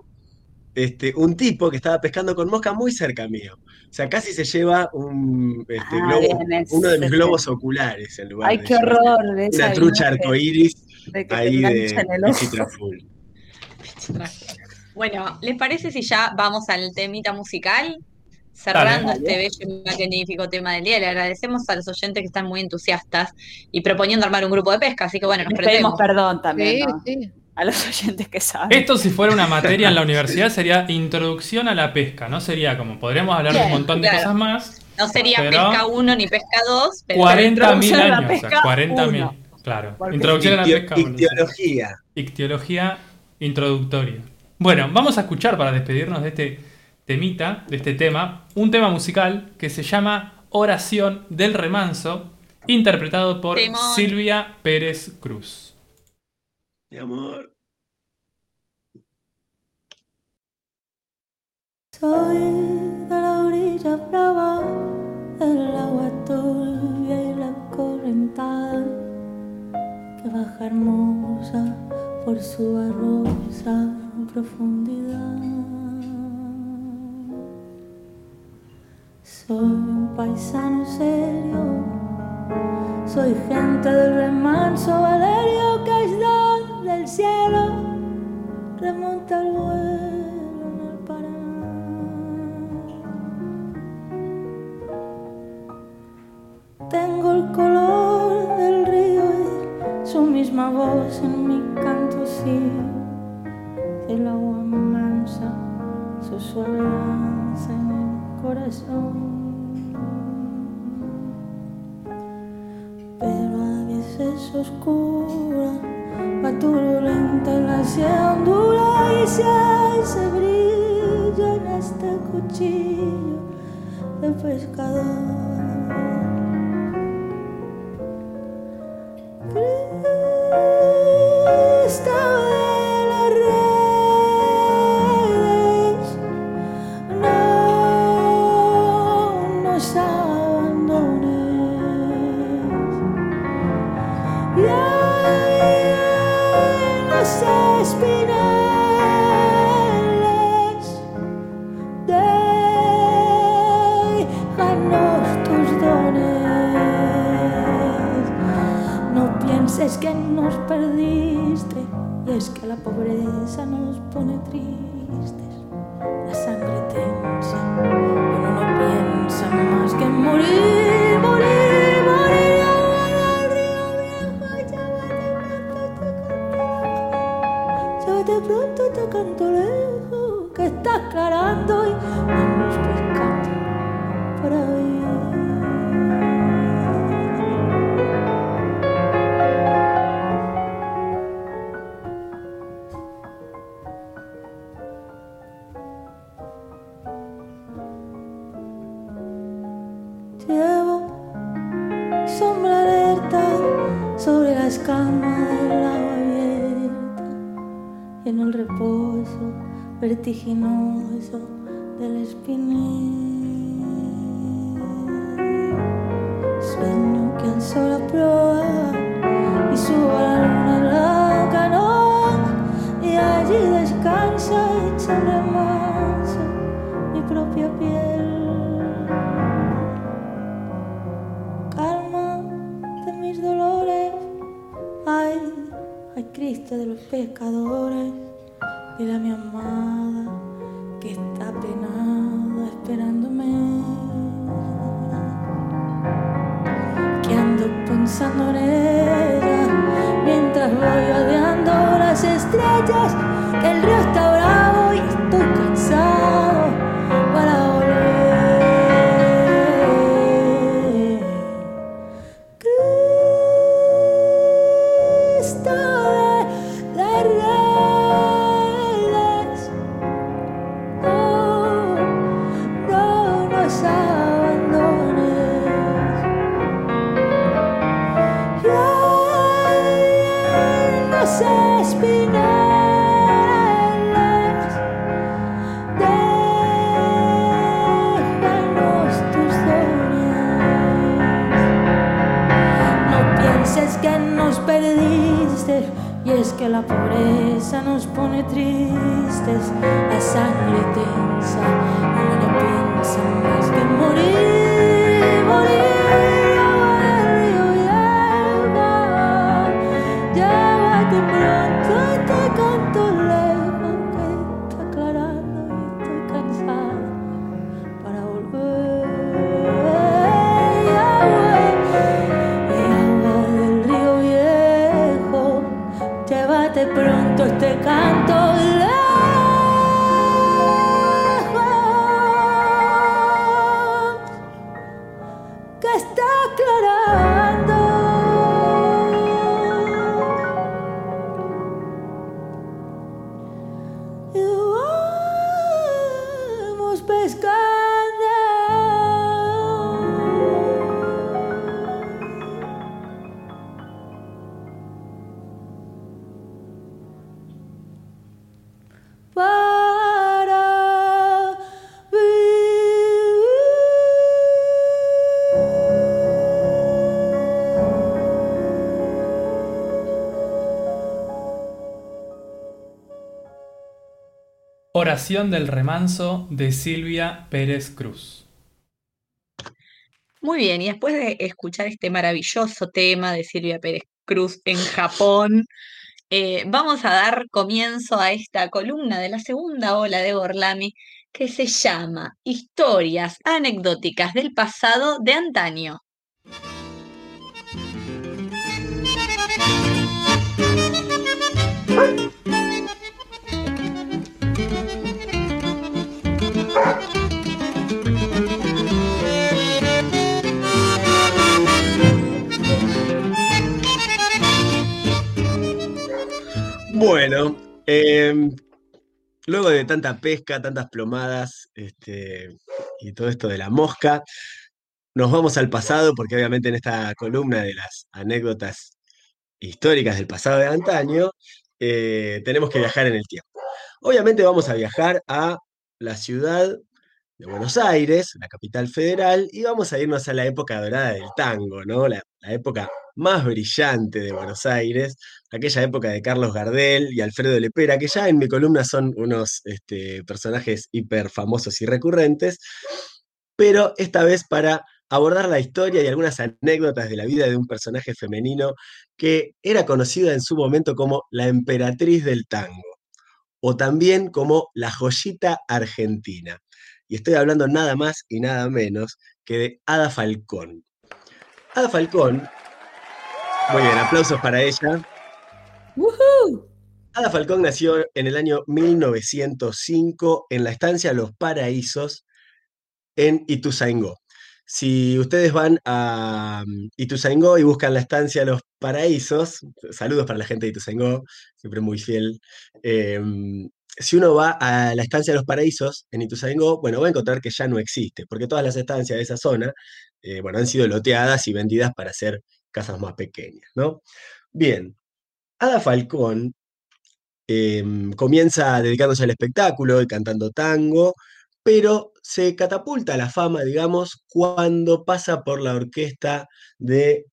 C: este, un tipo que estaba pescando con mosca muy cerca mío. O sea, casi se lleva un este,
G: Ah,
C: globo,
G: bien, es-
C: uno de mis
G: es-
C: globos oculares en lugar
G: Ay,
C: de
G: qué horror. de esa
C: Una trucha
G: imagen
C: arcoíris
G: de
C: ahí de, de. Citraful.
B: Bueno, ¿les parece si ya vamos al temita musical? Cerrando
G: Dale.
B: este bello y magnífico tema del día, le agradecemos a los oyentes que están muy entusiastas y proponiendo armar un grupo de pesca, así que bueno, nos
G: Les pedimos perdón también
D: Sí,
G: ¿no?
D: sí.
G: A los oyentes que saben.
A: Esto si fuera una materia en la universidad sería introducción a la pesca, no sería como, podríamos hablar de un montón de
B: claro.
A: cosas más,
B: No sería
A: Pero-
B: pesca 1 ni pesca 2, pero
A: 40.000
G: introducción a la
A: años, o sea,
G: pesca,
A: 40.000,
G: uno.
A: claro.
G: Porque-
A: Introducción a la pesca, uno, sí.
C: Ictiología.
A: Ictiología introductoria. Bueno, vamos a escuchar para despedirnos de este temita, de este tema, un tema musical que se llama Oración del Remanso, interpretado por. Silvia Pérez Cruz.
C: Mi amor.
H: Soy de la orilla brava, del agua turbia y la correntada que baja hermosa por su barrosa profundidad. Soy un paisano serio, soy gente del remanso Valerio que aislado del cielo remonta el vuelo en el Paraná. Tengo el color del río y su misma voz en mi canto sigo. El agua mansa, su suave danza en el corazón. Pero a veces oscura, va turbulenta y la sed ondula y se hace brillo en este cuchillo de pescador. Espineles, déjanos tus dones. No pienses que nos perdiste, y es que la pobreza nos pone tristes. La sangre tensa, pero no piensa más que en morir, canto lejos, que está aclarando y vamos pescando para ir. Vertiginoso del espinel. Sueño que alzo la proa y subo a la luna la canoa y allí descansa hecha en remanso mi propia piel. calma de mis dolores. Ay, ay, Cristo de los pescadores, dile a mi
A: Oración del remanso de Silvia Pérez Cruz.
B: Muy bien, y después de escuchar este maravilloso tema de Silvia Pérez Cruz en Japón, eh, vamos a dar comienzo a esta columna de la segunda ola de Gorlami que se llama Historias anecdóticas del pasado de antaño.
C: Bueno, em, luego de tanta pesca, tantas plomadas, este, y todo esto de la mosca, nos vamos al pasado, porque obviamente en esta columna de las anécdotas históricas del pasado de antaño, eh, tenemos que viajar en el tiempo. Obviamente vamos a viajar a la ciudad de Buenos Aires, la capital federal, y vamos a irnos a la época dorada del tango, ¿no? La, la época más brillante de Buenos Aires, aquella época de Carlos Gardel y Alfredo Lepera, que ya en mi columna son unos este, personajes hiper famosos y recurrentes, pero esta vez para abordar la historia y algunas anécdotas de la vida de un personaje femenino que era conocida en su momento como la emperatriz del tango, o también como la joyita argentina. Y estoy hablando nada más y nada menos que de Ada Falcón. Ada Falcón, muy bien, aplausos para ella.
G: ¡Woohoo!
C: Ada Falcón nació en el año 1905 en la estancia Los Paraísos en Ituzaingó. Si ustedes van a mm, Ituzaingó y buscan la estancia Los Paraísos, saludos para la gente de Ituzaingó, siempre muy fiel. em, si uno va a la estancia los paraísos en Ituzaingó, bueno, va a encontrar que ya no existe, porque todas las estancias de esa zona, eh, bueno, han sido loteadas y vendidas para hacer casas más pequeñas, ¿no? Bien, Ada Falcón em, comienza dedicándose al espectáculo y cantando tango, pero se catapulta a la fama, digamos, cuando pasa por la orquesta de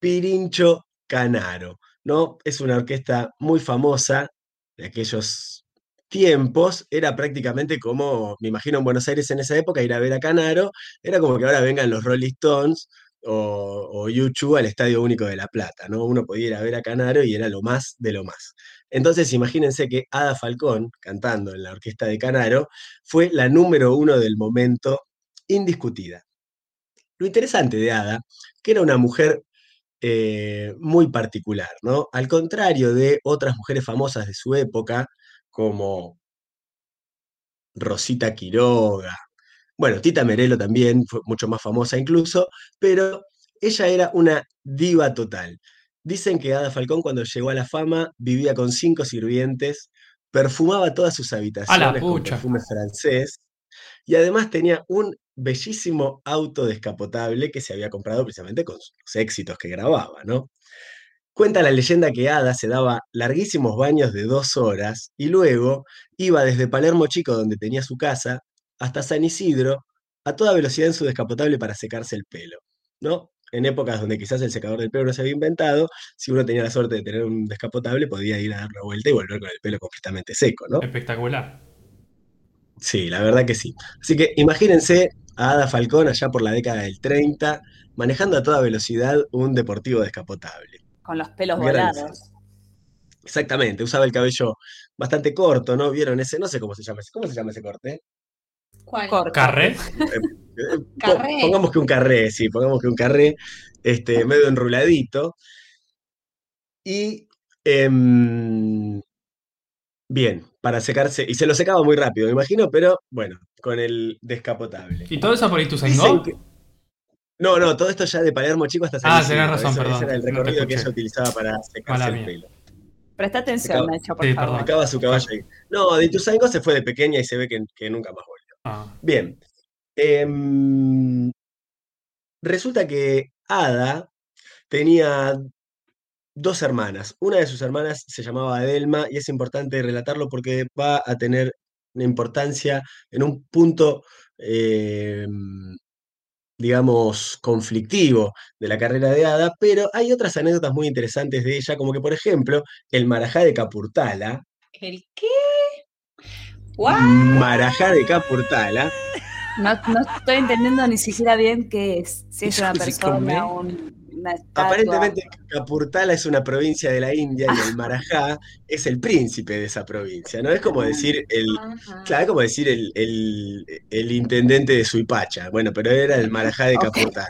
C: Pirincho Canaro, ¿no? Es una orquesta muy famosa de aquellos tiempos, era prácticamente como, me imagino en Buenos Aires en esa época, ir a ver a Canaro, era como que ahora vengan los Rolling Stones o, U2 al Estadio Único de La Plata, ¿no? Uno podía ir a ver a Canaro y era lo más de lo más. Entonces, imagínense que Ada Falcón, cantando en la orquesta de Canaro, fue la número uno del momento, indiscutida. Lo interesante de Ada, que era una mujer eh, muy particular, ¿no? Al contrario de otras mujeres famosas de su época, como Rosita Quiroga, bueno, Tita Merelo también fue mucho más famosa incluso, pero ella era una diva total. Dicen que Ada Falcón cuando llegó a la fama vivía con cinco sirvientes, perfumaba todas sus habitaciones con perfume francés y además tenía un bellísimo auto descapotable que se había comprado precisamente con los éxitos que grababa, ¿no? Cuenta la leyenda que Ada se daba larguísimos baños de dos horas y luego iba desde Palermo Chico, donde tenía su casa, hasta San Isidro, a toda velocidad en su descapotable para secarse el pelo, ¿no? En épocas donde quizás el secador del pelo no se había inventado, si uno tenía la suerte de tener un descapotable, podía ir a dar una vuelta y volver con el pelo completamente seco, ¿no?
A: Espectacular.
C: Sí, la verdad que sí. Así que imagínense a Ada Falcón allá por la década del 30, manejando a toda velocidad un deportivo descapotable.
G: Con los pelos
C: Gran
G: volados.
C: Exactamente, usaba el cabello bastante corto, ¿no? ¿Vieron ese? No sé cómo se llama ese. ¿Cómo se llama ese corte?
B: ¿Cuál?
G: Corto.
A: Carré.
C: Eh, eh,
B: Carré.
C: Pongamos que un carré, sí, pongamos que un carré, este, medio enruladito. Y em, bien, para secarse, y se lo secaba muy rápido, me imagino, pero bueno, con el descapotable.
A: ¿Y todo eso por Ituzaingó?
C: que- No, no, todo esto ya de Palermo Chico hasta San
A: Ah, tenés razón, perdón,
C: Ese era el
A: no
C: recorrido que ella utilizaba para secarse
A: Mala
C: el
A: mía.
C: pelo.
G: Presta atención, Nacho, por
A: Sí,
G: favor.
A: perdón.
C: Acaba su caballo ahí. No, de Ituzaingó se fue de pequeña y se ve que, que nunca más volvió.
A: Ah,
C: Bien. em, resulta que Ada tenía dos hermanas. Una de sus hermanas se llamaba Adelma y es importante relatarlo porque va a tener una importancia en un punto, em, digamos, conflictivo de la carrera de Ada, pero hay otras anécdotas muy interesantes de ella, como que, por ejemplo, el Marajá de Capurtala.
B: ¿El qué? ¿What?
C: Marajá de Capurtala.
G: No, no estoy entendiendo ni siquiera bien qué es. Si es una persona, un- una estatua.
C: Aparentemente Capurtala es una provincia de la India y el Marajá es el príncipe de esa provincia, ¿no? Es como decir el,
B: Ajá.
C: claro, es como decir el, el- el intendente de Suipacha, bueno, pero era el Marajá de. Capurtala.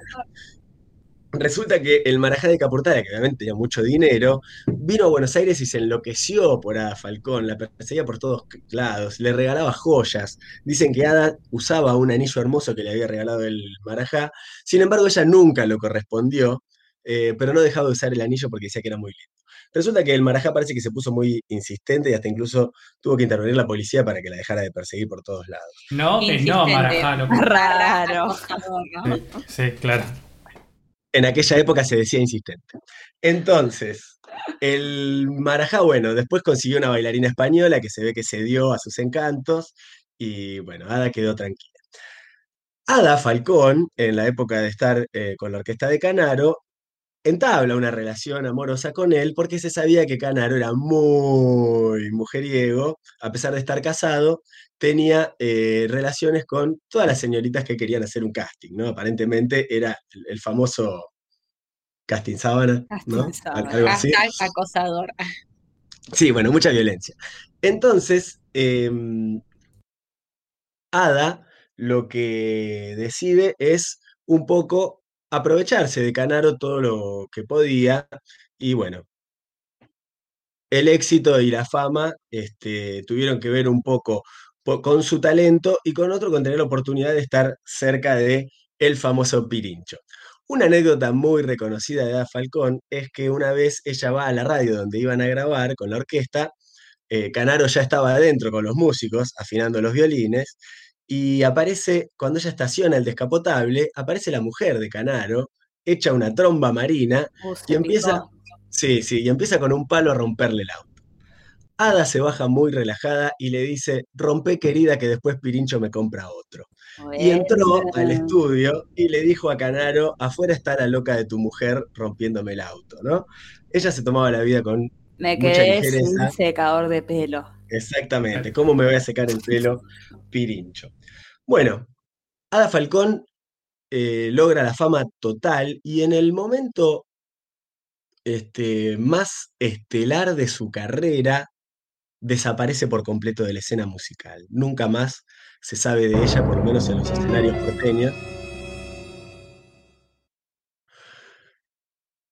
C: Resulta que el Marajá de Capurtala, que obviamente tenía mucho dinero, vino a Buenos Aires y se enloqueció por Ada Falcón, la perseguía por todos lados, le regalaba joyas. Dicen que Ada usaba un anillo hermoso que le había regalado el Marajá, sin embargo ella nunca lo correspondió, eh, pero no dejaba de usar el anillo porque decía que era muy lindo. Resulta que el Marajá parece que se puso muy insistente y hasta incluso tuvo que intervenir la policía para que la dejara de perseguir por todos lados.
A: No, es no. Marajá, loco.
G: Raro.
B: Acosador, ¿no?
A: Sí, sí, claro.
C: En aquella época se decía insistente. Entonces, El Marajá, bueno, después consiguió una bailarina española que se ve que se dio a sus encantos y bueno, Ada quedó tranquila. Ada Falcón, en la época de estar eh, con la orquesta de Canaro, entabla una relación amorosa con él porque se sabía que Canaro era muy mujeriego, a pesar de estar casado, tenía eh, relaciones con todas las señoritas que querían hacer un casting, ¿no? Aparentemente era el, el famoso casting sábana, ¿no?
G: Casting sábana.
C: Algo así.
B: Acosador.
C: Sí, bueno, mucha violencia. Entonces, em, Ada lo que decide es un poco aprovecharse de Canaro todo lo que podía y bueno, el éxito y la fama este, tuvieron que ver un poco po- con su talento y con otro con tener la oportunidad de estar cerca de el famoso Pirincho. Una anécdota muy reconocida de Ada Falcón es que una vez ella va a la radio donde iban a grabar con la orquesta, eh, Canaro ya estaba adentro con los músicos, afinando los violines, y aparece, cuando ella estaciona el descapotable, aparece la mujer de Canaro, hecha una tromba marina, y empieza, sí, sí, y empieza con un palo a romperle el auto. Ada se baja muy relajada y le dice, rompe querida que después Pirincho me compra otro. Y entró al estudio y le dijo a Canaro, afuera está la loca de tu mujer rompiéndome el auto, ¿no? Ella se tomaba la vida con
G: Me
C: mucha
G: quedé sin secador de pelo.
C: Exactamente, ¿cómo me voy a secar el pelo, Pirincho? Bueno, Ada Falcón eh, logra la fama total y en el momento este, más estelar de su carrera desaparece por completo de la escena musical. Nunca más se sabe de ella, por lo menos en los escenarios porteños.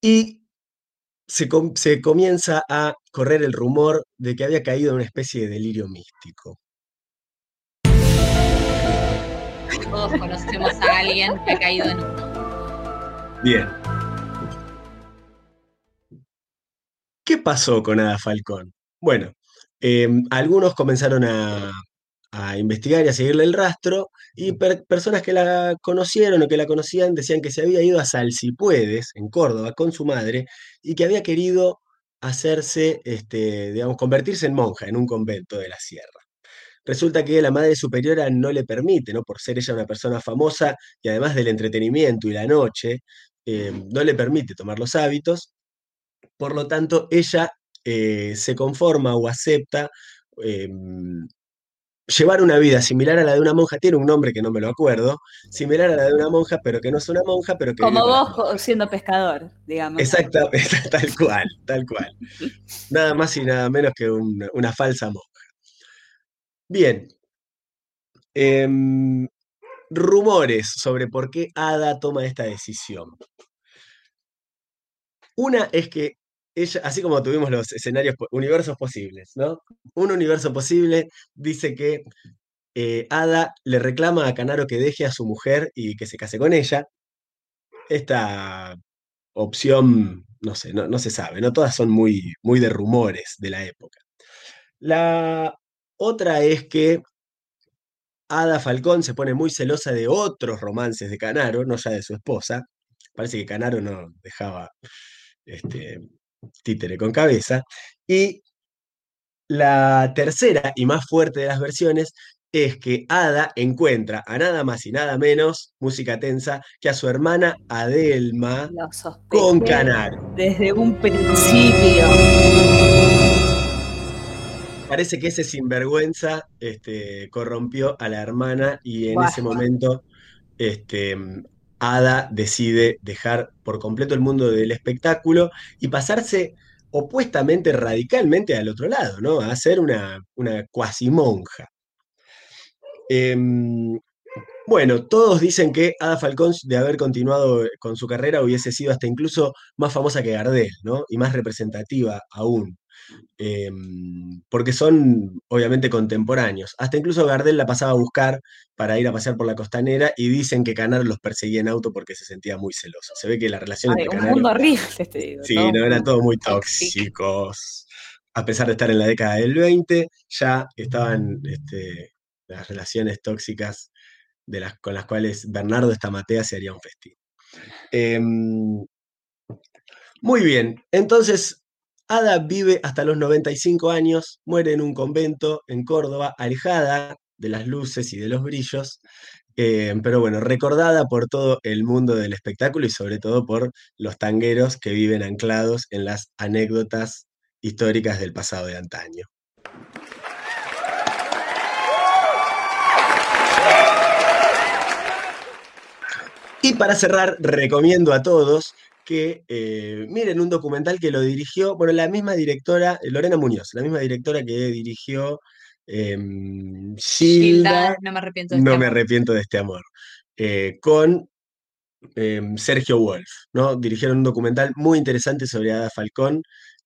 C: Y se, com- se comienza a correr el rumor de que había caído en una especie de delirio místico.
B: Todos conocemos a alguien que ha caído en uno.
C: Bien. ¿Qué pasó con Ada Falcón? Bueno, em, algunos comenzaron a, investigar y a seguirle el rastro, y per- personas que la conocieron o que la conocían decían que se había ido a Salsipuedes, en Córdoba, con su madre, y que había querido hacerse, este, digamos, convertirse en monja en un convento de la sierra. Resulta que la madre superiora no le permite, ¿no? Por ser ella una persona famosa y además del entretenimiento y la noche, eh, no le permite tomar los hábitos. Por lo tanto, ella eh, se conforma o acepta eh, llevar una vida similar a la de una monja. Tiene un nombre que no me lo acuerdo, similar a la de una monja, pero que no es una monja, pero que
G: Como vos siendo pescador, digamos.
C: Exacta, tal cual, tal cual. Nada más y nada menos que un- una falsa monja. Bien. em, rumores sobre por qué Ada toma esta decisión. Una es que ella, así como tuvimos los escenarios, universos posibles, ¿no? Un universo posible dice que eh, Ada le reclama a Canaro que deje a su mujer y que se case con ella. Esta opción, no sé, no, no se sabe, ¿no? Todas son muy, muy de rumores de la época. La otra es que Ada Falcón se pone muy celosa de otros romances de Canaro, no ya de su esposa. Parece que Canaro no dejaba este, títere con cabeza. Y la tercera y más fuerte de las versiones es que Ada encuentra a nada más y nada menos, música tensa, que a su hermana Adelma con Canaro.
G: desde un principio.
C: Parece que ese sinvergüenza este, corrompió a la hermana y en ese momento este, Ada decide dejar por completo el mundo del espectáculo y pasarse opuestamente, radicalmente al otro lado, ¿no? A ser una, una cuasi monja. Em, bueno, todos dicen que Ada Falcón, de haber continuado con su carrera, hubiese sido hasta incluso más famosa que Gardel, ¿no? Y más representativa aún. Em, porque son obviamente contemporáneos. Hasta incluso Gardel la pasaba a buscar para ir a pasear por la costanera y dicen que Canaro los perseguía en auto porque se sentía muy celoso. Se ve que la relación
G: Ay,
C: entre
G: un
C: Canaro.
G: mundo horrible, te digo.
C: Sí, no, eran todos muy
G: tóxico.
C: tóxicos. A pesar de estar en la década del 20, ya estaban este, las relaciones tóxicas de las, con las cuales Bernardo Estamatea se haría un festín. Em, muy bien, entonces Ada vive hasta los 95 años, muere en un convento en Córdoba, alejada de las luces y de los brillos, eh, pero bueno, recordada por todo el mundo del espectáculo y sobre todo por los tangueros que viven anclados en las anécdotas históricas del pasado de antaño. Y para cerrar, recomiendo a todos que eh, miren un documental que lo dirigió, bueno, la misma directora, eh, Lorena Muñoz, la misma directora que dirigió em, Gilda,
B: Gilda, no me arrepiento de
C: No
B: este
C: me
B: amor.
C: arrepiento de este amor, eh, con em, Sergio Wolf, ¿no? Dirigieron un documental muy interesante sobre Ada Falcón,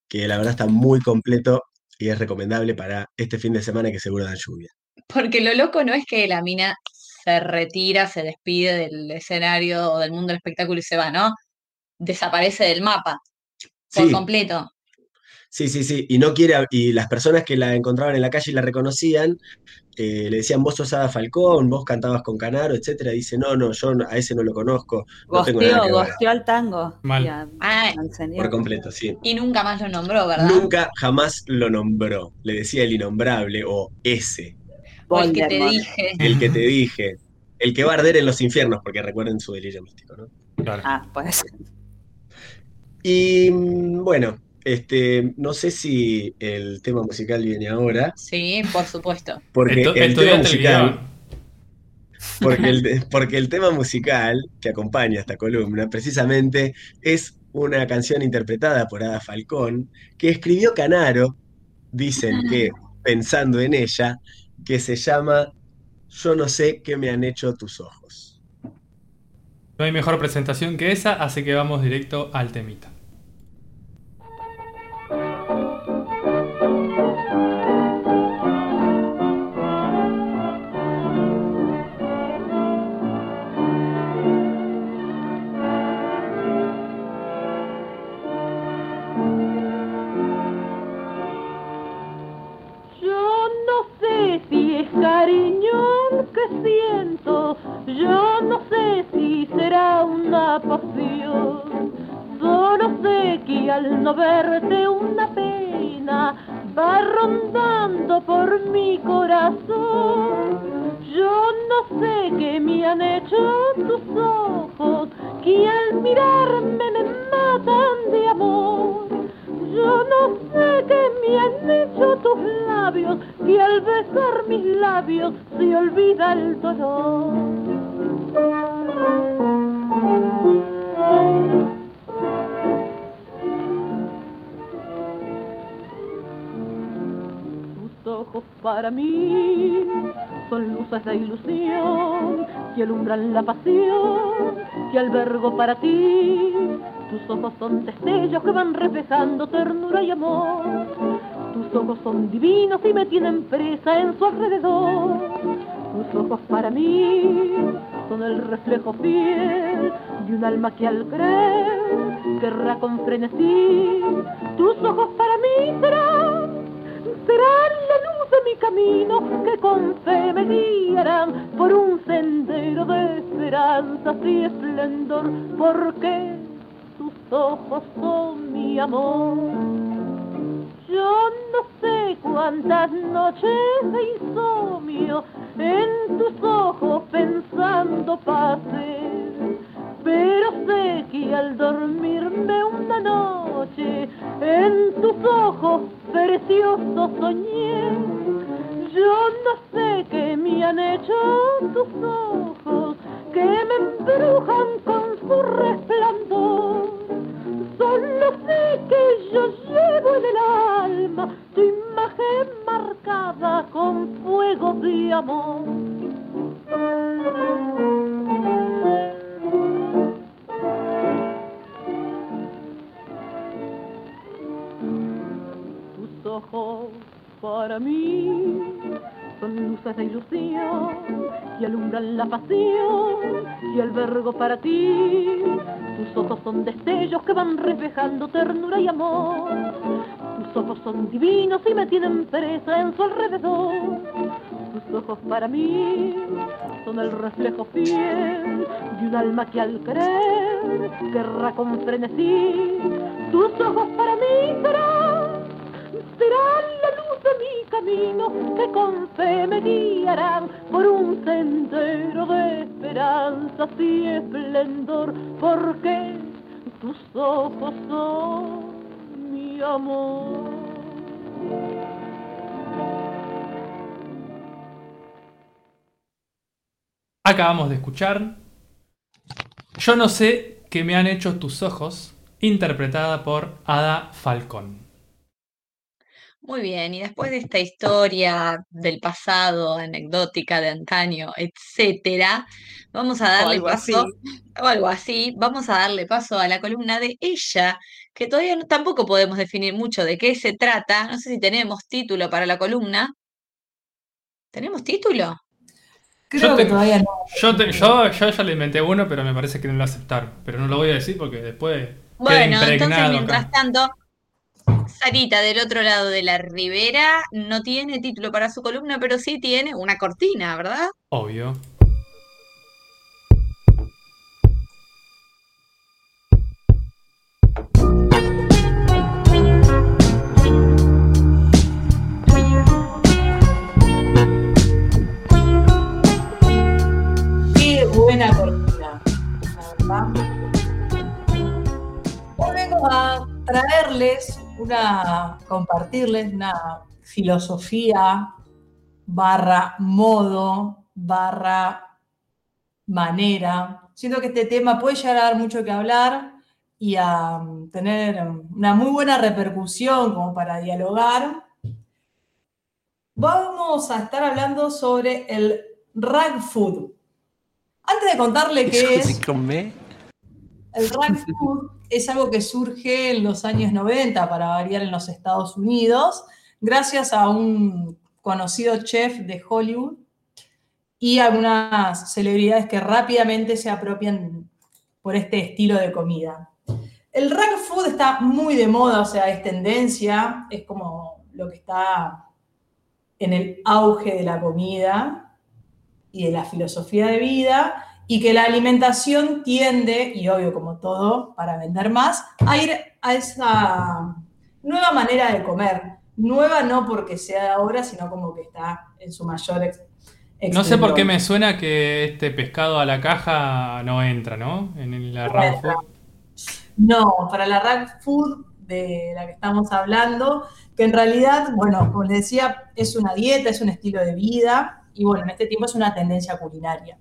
C: que la verdad está muy completo y es recomendable para este fin de semana que seguro dan lluvia.
B: Porque lo loco no es que la mina se retira, se despide del escenario o del mundo del espectáculo y se va, ¿no? Desaparece del mapa por
C: Sí,
B: completo.
C: Sí, sí, sí. Y no quiere, y las personas que la encontraban en la calle y la reconocían, eh, le decían, vos sos Ada Falcón, vos cantabas con Canaro, etcétera. Dice, no, no, yo a ese no lo conozco, no tengo nada
G: Gosteó,
C: que ver.
G: gosteó al tango.
A: Mal.
G: y a- al señor.
C: Por completo, sí.
B: y nunca más lo nombró, ¿verdad?
C: Nunca jamás lo nombró. Le decía el innombrable o ese,
B: O el que te dije.
C: el que te dije, el que va a arder en los infiernos, porque recuerden su delirio místico, ¿no?
A: Claro.
G: Ah, pues.
C: Y bueno, este, no sé si el tema musical viene ahora,
B: Sí, por supuesto.
C: porque el tema
A: el
C: musical. Porque el, porque el tema musical que acompaña esta columna precisamente es una canción interpretada por Ada Falcón que escribió Canaro, dicen que pensando en ella, que se llama Yo no sé qué me han hecho tus ojos.
A: No hay mejor presentación que esa, así que vamos directo al temita.
I: Yo no sé si será una pasión. Solo sé que al no verte una pena va rondando por mi corazón. Yo no sé qué me han hecho tus ojos, que al mirarme me matan de amor. Yo no sé qué me han hecho tus labios, que al besar mis labios se olvida el dolor. Tus ojos para mí son luces de ilusión que alumbran la pasión que albergo para ti. Tus ojos son destellos que van reflejando ternura y amor. Tus ojos son divinos y me tienen presa en su alrededor. Tus ojos para mí son el reflejo fiel de un alma que al creer querrá con frenesí. Tus ojos para mí serán serán la luz de mi camino que con me guiarán por un sendero de esperanzas y esplendor, porque tus ojos son mi amor. Yo no sé cuántas noches de insomnio en tus ojos pensando pasé, pero sé que al dormirme una noche en tus ojos preciosos soñé. Yo no sé qué me han hecho tus ojos, que me embrujan con su resplandor. Solo sé que yo llevo en el alma tu imagen marcada con fuego de amor. Tus ojos para mí son luces de ilusión que alumbran la pasión y albergo para ti. Tus ojos son destellos que van reflejando ternura y amor. Tus ojos son divinos y me tienen presa en su alrededor. Tus ojos para mí son el reflejo fiel de un alma que al creer querrá con frenesí. Tus ojos para mí serán
J: caminos que con fe me guiarán por un sendero de esperanzas y esplendor, porque tus ojos son mi amor.
A: Acabamos de escuchar Yo no sé qué me han hecho tus ojos, interpretada por Ada Falcón.
B: Muy bien, y después de esta historia del pasado, anecdótica de antaño, etcétera, vamos a darle
G: algo
B: paso,
G: así.
B: o algo así, vamos a darle paso a la columna de ella, que todavía no- tampoco podemos definir mucho de qué se trata. No sé si tenemos título para la columna. ¿Tenemos título?
E: Creo
A: Yo
E: que
A: te-
E: todavía no.
A: Yo, te- yo, yo ya le inventé uno, pero me parece que no lo voy a aceptar. Pero no lo voy a decir porque después
B: Bueno, entonces mientras
A: acá.
B: tanto, Sarita del otro lado de la ribera no tiene título para su columna, pero sí tiene una cortina, ¿verdad?
A: Obvio.
E: Qué buena cortina, la verdad. Hoy vengo a traerles una, compartirles una filosofía barra modo barra manera. Siento que este tema puede llegar a dar mucho que hablar y a mm, tener una muy buena repercusión como para dialogar. Vamos a estar hablando sobre el rag food. Antes de contarle qué es, el rag food es algo que surge en los años 90, para variar en los Estados Unidos, gracias a un conocido chef de Hollywood y algunas celebridades que rápidamente se apropian por este estilo de comida. El rag food está muy de moda, o sea, es tendencia, es como lo que está en el auge de la comida y de la filosofía de vida, y que la alimentación tiende, y obvio como todo, para vender más, a ir a esa nueva manera de comer. Nueva no porque sea de ahora, sino como que está en su mayor ex-
A: No sé por qué me suena que este pescado a la caja no entra, ¿no? En la
E: No
A: Raw
E: entra.
A: Food.
E: No, para la rack food de la que estamos hablando, que en realidad, bueno, como les decía, es una dieta, es un estilo de vida y bueno, en este tiempo es una tendencia culinaria.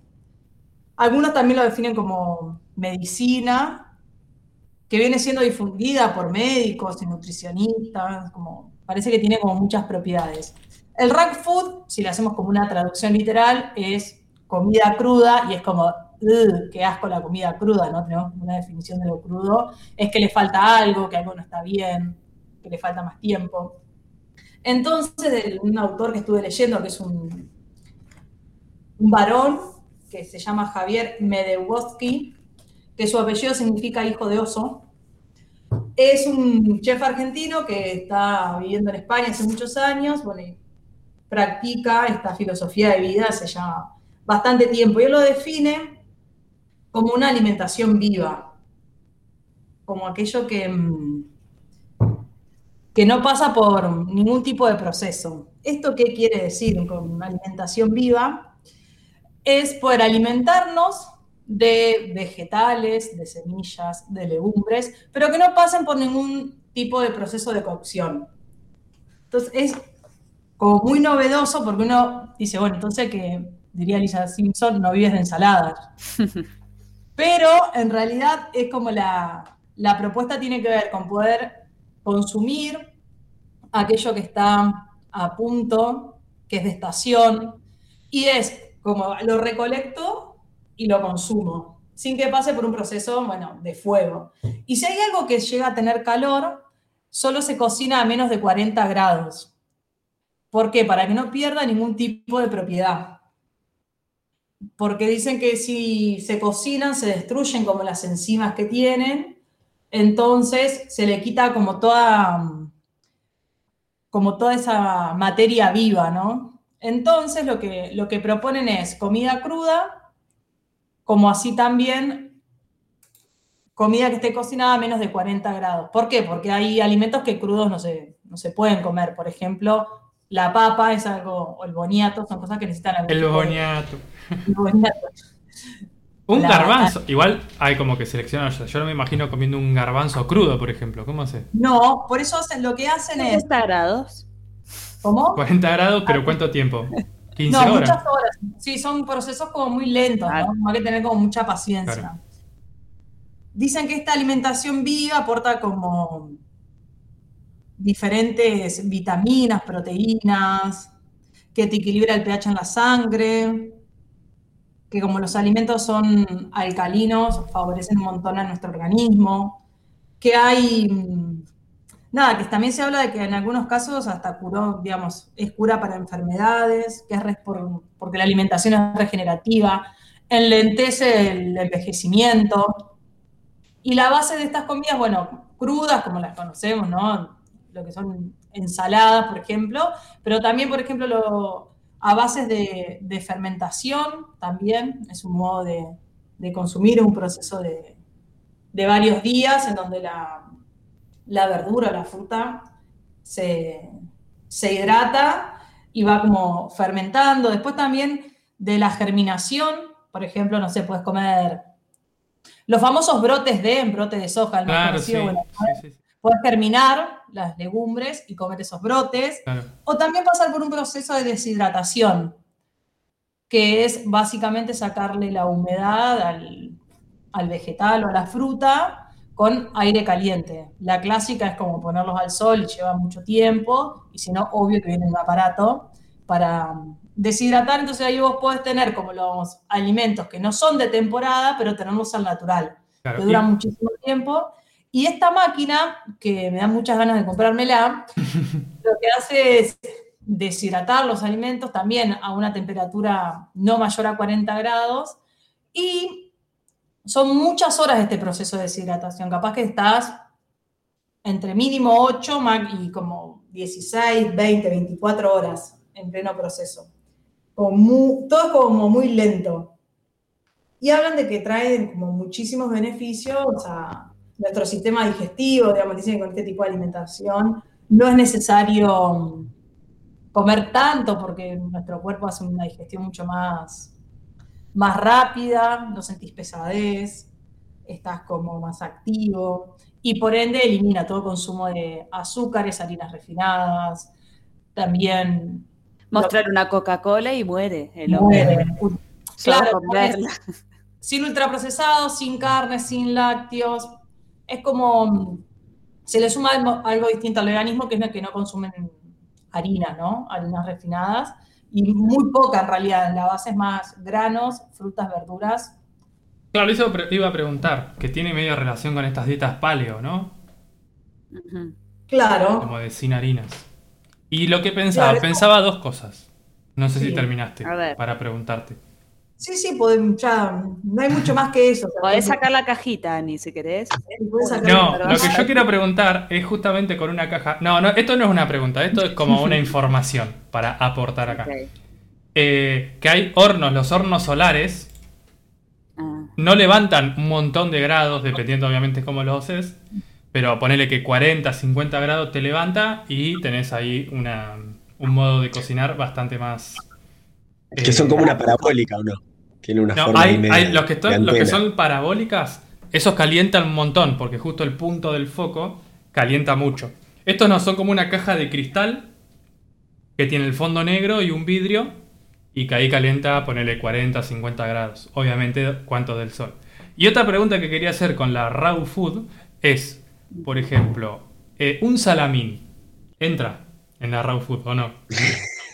E: Algunos también lo definen como medicina, que viene siendo difundida por médicos y nutricionistas, como, parece que tiene como muchas propiedades. El rack food, si le hacemos como una traducción literal, es comida cruda y es como, "Ugh, qué asco la comida cruda, ¿no? Tenemos una definición de lo crudo, es que le falta algo, que algo no está bien, que le falta más tiempo. Entonces, un autor que estuve leyendo, que es un, un varón, que se llama Javier Medewoski, que su apellido significa hijo de oso, es un chef argentino que está viviendo en España hace muchos años, y practica esta filosofía de vida hace ya bastante tiempo. Y él lo define como una alimentación viva, como aquello que, mm, que no pasa por ningún tipo de proceso. ¿Esto qué quiere decir con una alimentación viva? Es poder alimentarnos de vegetales, de semillas, de legumbres, pero que no pasen por ningún tipo de proceso de cocción. Entonces es como muy novedoso porque uno dice, bueno, entonces que diría Lisa Simpson, no vives de ensaladas. Pero en realidad es como la, la propuesta tiene que ver con poder consumir aquello que está a punto, que es de estación, y es como lo recolecto y lo consumo, sin que pase por un proceso, bueno, de fuego. Y si hay algo que llega a tener calor, solo se cocina a menos de 40 grados. ¿Por qué? Para que no pierda ningún tipo de propiedad. Porque dicen que si se cocinan, se destruyen como las enzimas que tienen, entonces se le quita como toda, como toda esa materia viva, ¿no? Entonces lo que, lo que proponen es comida cruda, como así también comida que esté cocinada a menos de 40 grados. ¿Por qué? Porque hay alimentos que crudos no se, no se pueden comer. Por ejemplo, La papa es algo, o el boniato, son cosas que necesitan algún
A: El boniato.
E: el boniato.
A: Un
E: La-
A: garbanzo. Igual hay como que seleccionar. Yo no me imagino comiendo un garbanzo crudo, por ejemplo. ¿Cómo hace?
E: No, por eso hacen- lo que hacen es,
G: 60 grados.
E: ¿Cómo?
A: 40 grados, pero ¿cuánto tiempo? 15
E: No,
A: horas.
E: muchas horas. Sí, son procesos como muy lentos,
G: Ah.
E: ¿no? Hay que tener como mucha paciencia.
A: Claro.
E: Dicen que esta alimentación viva aporta como diferentes vitaminas, proteínas, que te equilibra el pH en la sangre, que como los alimentos son alcalinos, favorecen un montón a nuestro organismo, que hay, mm, nada, que también se habla de que en algunos casos hasta curó, digamos, es cura para enfermedades, que es porque la alimentación es regenerativa, enlentece el envejecimiento. Y la base de estas comidas, bueno, crudas como las conocemos, ¿no? Lo que son ensaladas, por ejemplo, pero también, por ejemplo, lo- a bases de, fermentación, también es un modo de, consumir, un proceso de, de varios días en donde la, la verdura, la fruta, se, se hidrata y va como fermentando. Después también de la germinación, por ejemplo, no sé, puedes comer los famosos brotes de, brote de soja, el más
A: Claro, sí.
E: conocido, bueno,
A: sí, sí, sí,
E: puedes germinar las legumbres y comer esos brotes.
A: claro.
E: O también pasar por un proceso de deshidratación, que es básicamente sacarle la humedad al, al vegetal o a la fruta con aire caliente. La clásica es como ponerlos al sol y lleva mucho tiempo, y si no, obvio que viene un aparato para deshidratar, entonces ahí vos podés tener como los alimentos que no son de temporada, pero tenerlos al natural
A: claro.
E: que dura muchísimo tiempo. Y esta máquina, que me da muchas ganas de comprármela, lo que hace es deshidratar los alimentos también a una temperatura no mayor a 40 grados y son muchas horas este proceso de deshidratación. Capaz que estás entre mínimo 8 ma- y como 16, 20, 24 horas en pleno proceso. Todo es como muy lento. Y hablan de que traen como muchísimos beneficios a nuestro sistema digestivo, digamos, dicen que con este tipo de alimentación no es necesario mm, comer tanto porque nuestro cuerpo hace una digestión mucho más, más rápida, no sentís pesadez, estás como más activo y por ende elimina todo consumo de azúcares, harinas refinadas, también
G: Mostrar una Coca-Cola y muere el
E: muere.
G: hombre.
E: Claro,
G: con verla.
E: sin ultraprocesados, sin carne, sin lácteos. Es como mm, se le suma algo, algo distinto al veganismo, que es el que no consumen harina, ¿no? Harinas refinadas. Y muy poca en realidad. La base es más granos, frutas, verduras.
A: Claro, eso iba a preguntar, que tiene medio relación con estas dietas paleo, ¿no?
E: Claro.
A: Como de sin harinas. Y lo que pensaba,
E: Claro,
A: pensaba dos cosas. No sé si terminaste
G: A ver.
A: para preguntarte.
E: Sí, sí, podemos, ya, no hay mucho más que eso. o sea,
G: Podés sacar la cajita, Ani, si querés.
A: No, lo que yo quiero preguntar es justamente con una caja. No, no, esto no es una pregunta, esto es como una información para aportar acá. Eh, que hay hornos, los hornos solares
G: Ah.
A: no levantan un montón de grados, dependiendo obviamente cómo los haces, pero ponele que 40, 50 grados te levanta y tenés ahí una, un modo de cocinar bastante más...
C: Que
A: eh,
C: son como una parabólica, ¿o no? Tiene una
A: No,
C: forma
A: hay,
C: media
A: hay los, que los que son parabólicas, esos calientan un montón, porque justo el punto del foco calienta mucho. Estos no son como una caja de cristal que tiene el fondo negro y un vidrio y que ahí calienta, ponele 40, 50 grados. Obviamente, cuánto del sol. Y otra pregunta que quería hacer con la raw food es, por ejemplo, eh, un salamín, ¿entra en la raw food o no?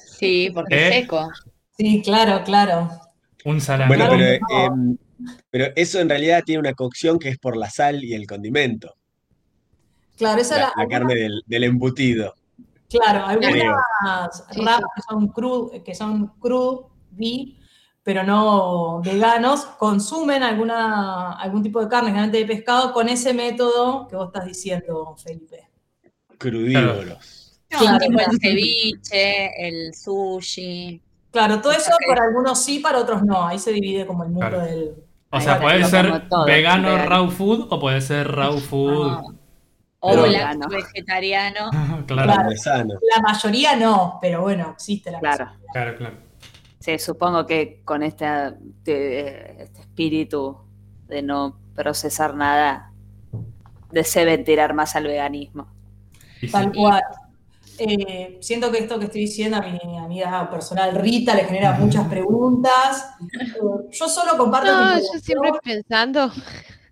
B: Sí, porque
A: ¿Eh?
B: es seco.
E: Sí, claro, claro.
A: Un salamín.
C: Bueno, pero, em, pero eso en realidad tiene una cocción que es por la sal y el condimento.
E: Claro, esa
C: La,
E: la,
C: la carne del, del embutido.
E: Claro, algunas.
D: Sí,
E: ramas que son cru, que son pero no veganos, consumen alguna, algún tipo de carne, generalmente de pescado, con ese método que vos estás diciendo, Felipe.
C: Crudívoros.
B: Sí,
E: Claro,
B: tipo el ceviche, el sushi.
E: Claro, todo eso para algunos sí, para otros no. Ahí se divide como el mundo
A: Claro.
E: del.
A: O sea, puede ser
G: todo,
A: vegano
G: vegano.
A: raw food o puede ser raw food.
B: Ah, O
C: Pero-
B: lacto vegetariano.
A: claro.
E: La mayoría no, pero bueno, existe la
G: Claro.
A: claro, claro.
G: Sí, supongo que con este, este espíritu de no procesar nada, deben tirar más al veganismo.
E: Tal cual. Eh, siento que esto que estoy diciendo a mi amiga personal Rita le genera muchas preguntas. Eh, yo solo comparto
D: No, yo siempre pensando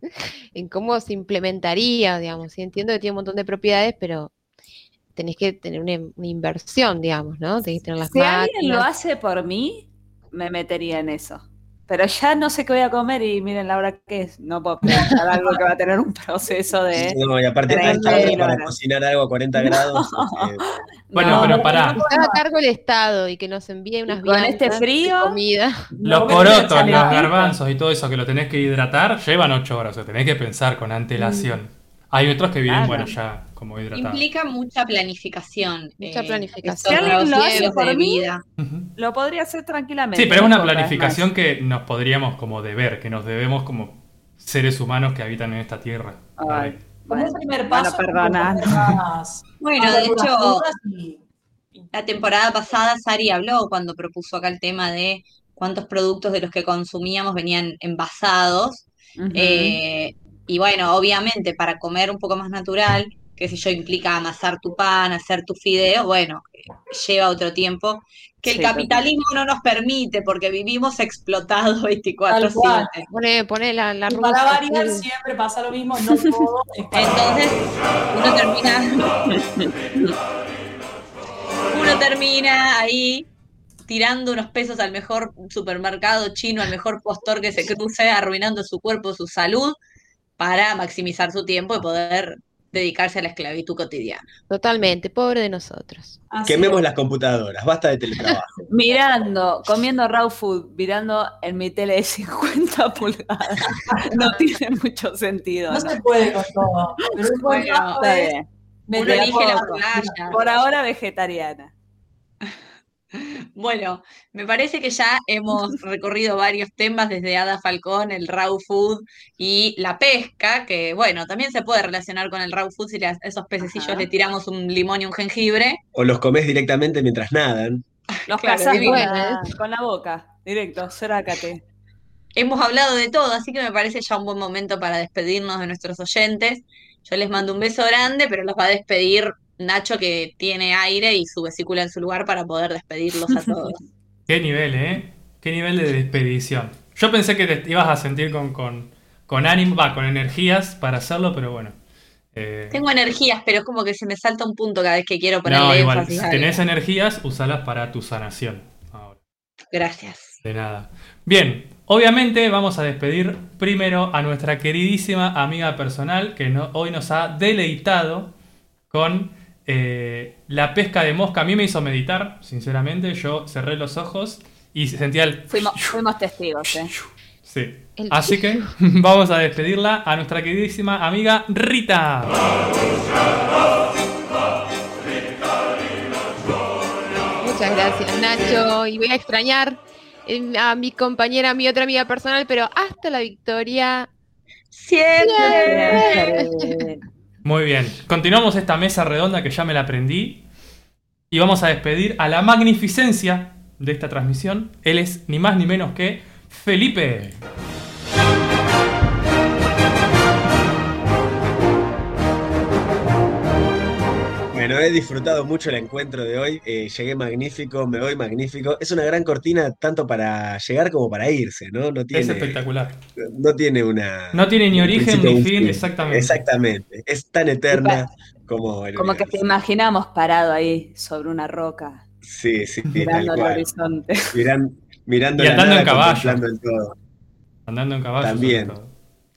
D: en cómo se implementaría, digamos. Y entiendo que tiene un montón de propiedades, pero tenés que tener una, una inversión, digamos, ¿no? Tenés que tener las
G: Si alguien lo hace por mí, me metería en eso. Pero ya no sé qué voy a comer y miren la hora que es. No puedo pensar algo que va a tener un proceso de...
C: No, y aparte tarde para
G: horas.
C: cocinar algo a 40 grados. eh,
A: Bueno,
G: No,
A: pero
G: no,
A: pará.
G: no,
D: haga cargo el Estado y que nos envíe unas
G: con este
D: de
G: frío,
D: comida.
A: Los
E: No,
A: porotos, los garbanzos y todo eso que lo tenés que hidratar, llevan 8 horas. O sea, tenés que pensar con antelación. Hay otros que vienen,
G: Claro.
A: bueno, ya como hidratados.
B: Implica mucha planificación.
D: Mucha
B: eh,
D: planificación.
B: estos
G: Si alguien lo hace por mí, lo podría hacer tranquilamente.
A: Sí, pero es una planificación que nos podríamos como deber, que nos debemos como seres humanos que habitan en esta tierra.
G: Ay,
E: Como
G: bueno,
E: un primer
G: bueno,
E: paso.
B: Bueno, de hecho,
E: y-
B: La temporada pasada Sari habló cuando propuso acá el tema de cuántos productos de los que consumíamos venían envasados. Eh, y bueno, obviamente para comer un poco más natural, que sé yo, implica amasar tu pan, hacer tu fideo, bueno, lleva otro tiempo que el
G: Sí,
B: capitalismo no nos permite porque vivimos explotados
E: Tal
B: 24/7.
E: cual.
D: Pone, pone la, la
E: y para variar siempre pasa lo mismo, no todo
B: Entonces, uno termina. Uno termina ahí tirando unos pesos al mejor supermercado chino, al mejor postor que se cruce, arruinando su cuerpo, su salud, para maximizar su tiempo y poder dedicarse a la esclavitud cotidiana.
D: Totalmente, pobre de nosotros.
E: Así
C: Quememos
E: es.
C: las computadoras, basta de teletrabajo.
G: Mirando, comiendo raw food, mirando en mi tele de 50 pulgadas. No tiene mucho sentido.
E: No
G: ¿no?
E: se puede con todo. Pero
B: Bueno,
E: es.
B: Uno elige la playa.
G: Por ahora vegetariana.
B: Bueno, me parece que ya hemos recorrido varios temas desde Ada Falcón, el raw food y la pesca, que bueno, también se puede relacionar con el raw food si a esos pececillos
G: Ajá.
B: le tiramos un limón y un jengibre.
C: O los comes directamente mientras nadan.
G: Los
B: Claro,
G: con la boca, directo, cerácate.
B: Hemos hablado de todo, así que me parece ya un buen momento para despedirnos de nuestros oyentes. Yo les mando un beso grande, pero los va a despedir Nacho, que tiene aire y su vesícula en su lugar para poder despedirlos a todos.
A: Qué nivel, ¿eh? Qué nivel de despedición. Yo pensé que te ibas a sentir con, con, con ánimo, va, con energías para hacerlo, pero bueno. Eh,
B: Tengo energías, pero es como que se me salta un punto cada vez que quiero ponerle
A: no, igual, si tenés energías, usalas para tu sanación. Ahora,
B: Gracias.
A: de nada. Bien, obviamente vamos a despedir primero a nuestra queridísima amiga personal que no- hoy nos ha deleitado con eh, la pesca de mosca. A mí me hizo meditar, sinceramente. Yo cerré los ojos y sentía el...
G: Fuimos, fuimos testigos, ¿eh?
A: Sí.
D: El-
A: Así que vamos a despedirla a nuestra queridísima amiga Rita.
D: Muchas gracias, Nacho. Y voy a extrañar eh, a mi compañera, a mi otra amiga personal, pero hasta la victoria.
B: Siempre.
G: Siempre.
A: Muy bien. Continuamos esta mesa redonda que ya me la aprendí. Y vamos a despedir a la magnificencia de esta transmisión. Él es ni más ni menos que Felipe.
C: Bueno, he disfrutado mucho el encuentro de hoy. eh, llegué magnífico, me voy magnífico. Es una gran cortina tanto para llegar como para irse, ¿no? No
A: Es
C: tiene,
A: espectacular.
C: no tiene una.
A: No tiene ni origen ni fin, exactamente.
C: Exactamente. Es tan eterna como el
G: Como que te imaginamos parado ahí sobre una roca,
C: Sí, sí,
G: mirando el
C: cual.
G: horizonte.
C: Miran- mirando
A: Y andando
C: nada,
A: en caballo.
C: el todo.
A: Andando en caballo.
C: También.
A: todo.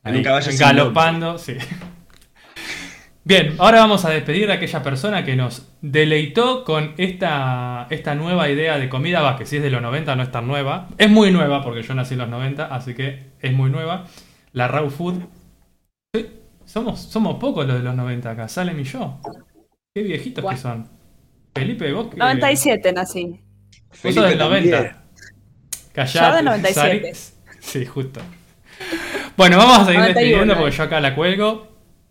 C: En un caballo sin
A: galopando, sí. Bien, ahora vamos a despedir a aquella persona que nos deleitó con esta, esta nueva idea de comida, va, que si es de los 90 no es tan nueva. Es muy nueva porque yo nací en los 90, así que es muy nueva. La raw food. Sí, somos, somos pocos los de los 90 acá, Salem y yo. Qué viejitos que son. Felipe, vos que...
G: 97 nací.
A: Vos
C: Felipe
A: sos del
C: también.
A: 90. Callate,
G: Yo del 97.
A: Sari. Sí, justo. Bueno, vamos a seguir
G: 91,
A: despidiendo porque yo acá la cuelgo.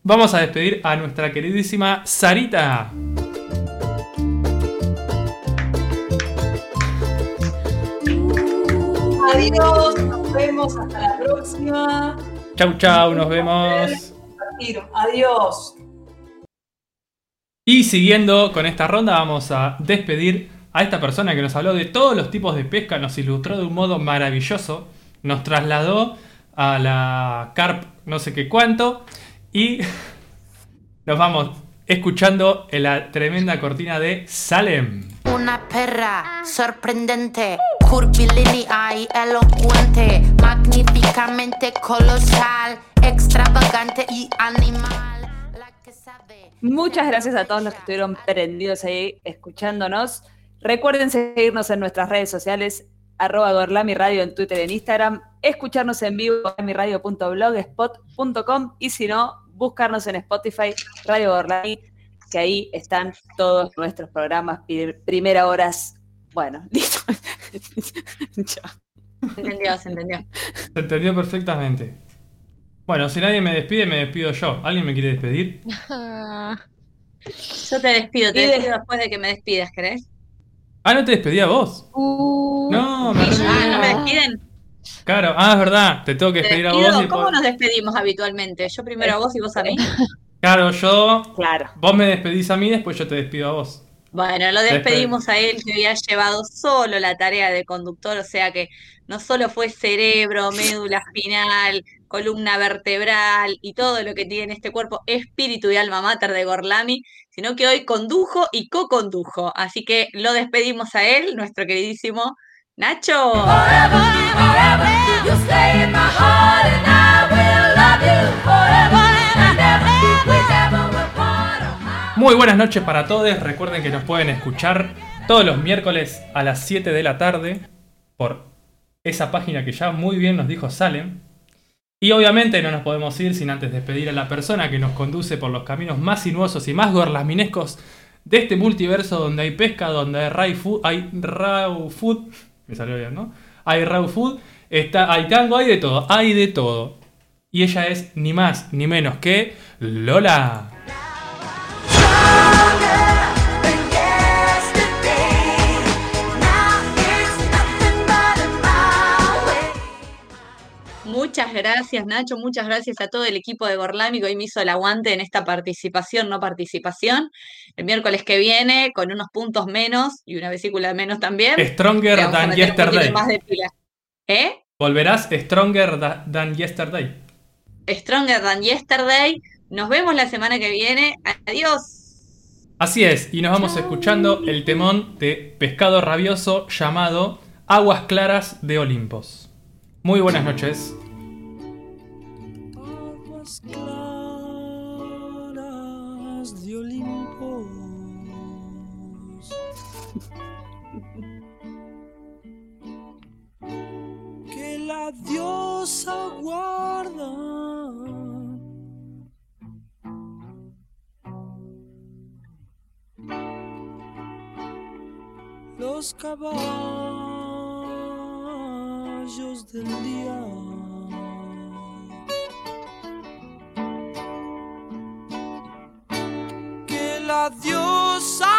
A: Vamos a despedir a nuestra queridísima Sarita.
E: Adiós, nos vemos hasta la próxima.
A: Chau, chau, nos vemos.
E: Adiós.
A: Y siguiendo con esta ronda, vamos a despedir a esta persona que nos habló de todos los tipos de pesca, nos ilustró de un modo maravilloso, nos trasladó a la carp no sé qué cuánto y nos vamos escuchando en la tremenda cortina de Salem.
F: Una perra sorprendente, curvilínea y elocuente, magníficamente colosal, extravagante y animal. La que sabe.
G: Muchas gracias a todos los que estuvieron prendidos ahí escuchándonos. Recuerden seguirnos en nuestras redes sociales, arroba Gorlami Radio en Twitter y en Instagram, escucharnos en vivo en mirradio.blogspot.com y si no, buscarnos en Spotify, Radio Gorlami, que ahí están todos nuestros programas, pri- primera horas. Bueno, listo. Chao.
B: Se entendió, se entendió.
A: Se entendió perfectamente. Bueno, si nadie me despide, me despido yo. ¿Alguien me quiere despedir?
B: Yo te despido, te
G: de-
B: despido después de que me despidas, ¿querés?
A: Ah, no te despedí a vos.
D: Uh,
A: No, me re-
B: Ah, ¿no me despiden?
A: Claro, ah, es verdad, te tengo que despedir a vos. y
B: ¿Cómo nos despedimos habitualmente? Yo primero a vos y vos a mí.
A: Claro, yo.
G: Claro.
A: Vos me despedís a mí, después yo te despido a vos.
B: Bueno, lo despedimos a él que había llevado solo la tarea de conductor, o sea que no solo fue cerebro, médula espinal, columna vertebral y todo lo que tiene este cuerpo, espíritu y alma mater de Gorlami, sino que hoy condujo y co-condujo. Así que lo despedimos a él, nuestro queridísimo Nacho.
A: Muy buenas noches para todos. Recuerden que nos pueden escuchar todos los miércoles a las 7 de la tarde por esa página que ya muy bien nos dijo Salem. Y obviamente no nos podemos ir sin antes despedir a la persona que nos conduce por los caminos más sinuosos y más gorlaminescos de este multiverso donde hay pesca, donde hay raw food, hay raw food, me salió bien, ¿no? Hay raw food, está, hay tango, hay de todo, hay de todo. Y ella es ni más ni menos que Lola.
B: Muchas gracias, Nacho. Muchas gracias a todo el equipo de Gorlami que hoy me hizo el aguante en esta participación, no participación. El miércoles que viene, con unos puntos menos y una vesícula menos también.
A: Stronger than yesterday.
B: más de pila. ¿Eh?
A: Volverás stronger than yesterday.
B: Stronger than yesterday. Nos vemos la semana que viene. Adiós.
A: Así es, y nos vamos escuchando el temón de Pescado Rabioso llamado Aguas Claras de Olimpos. Muy buenas noches.
K: Claras de Olimpos. Que la diosa guarda. Los caballos del día. La diosa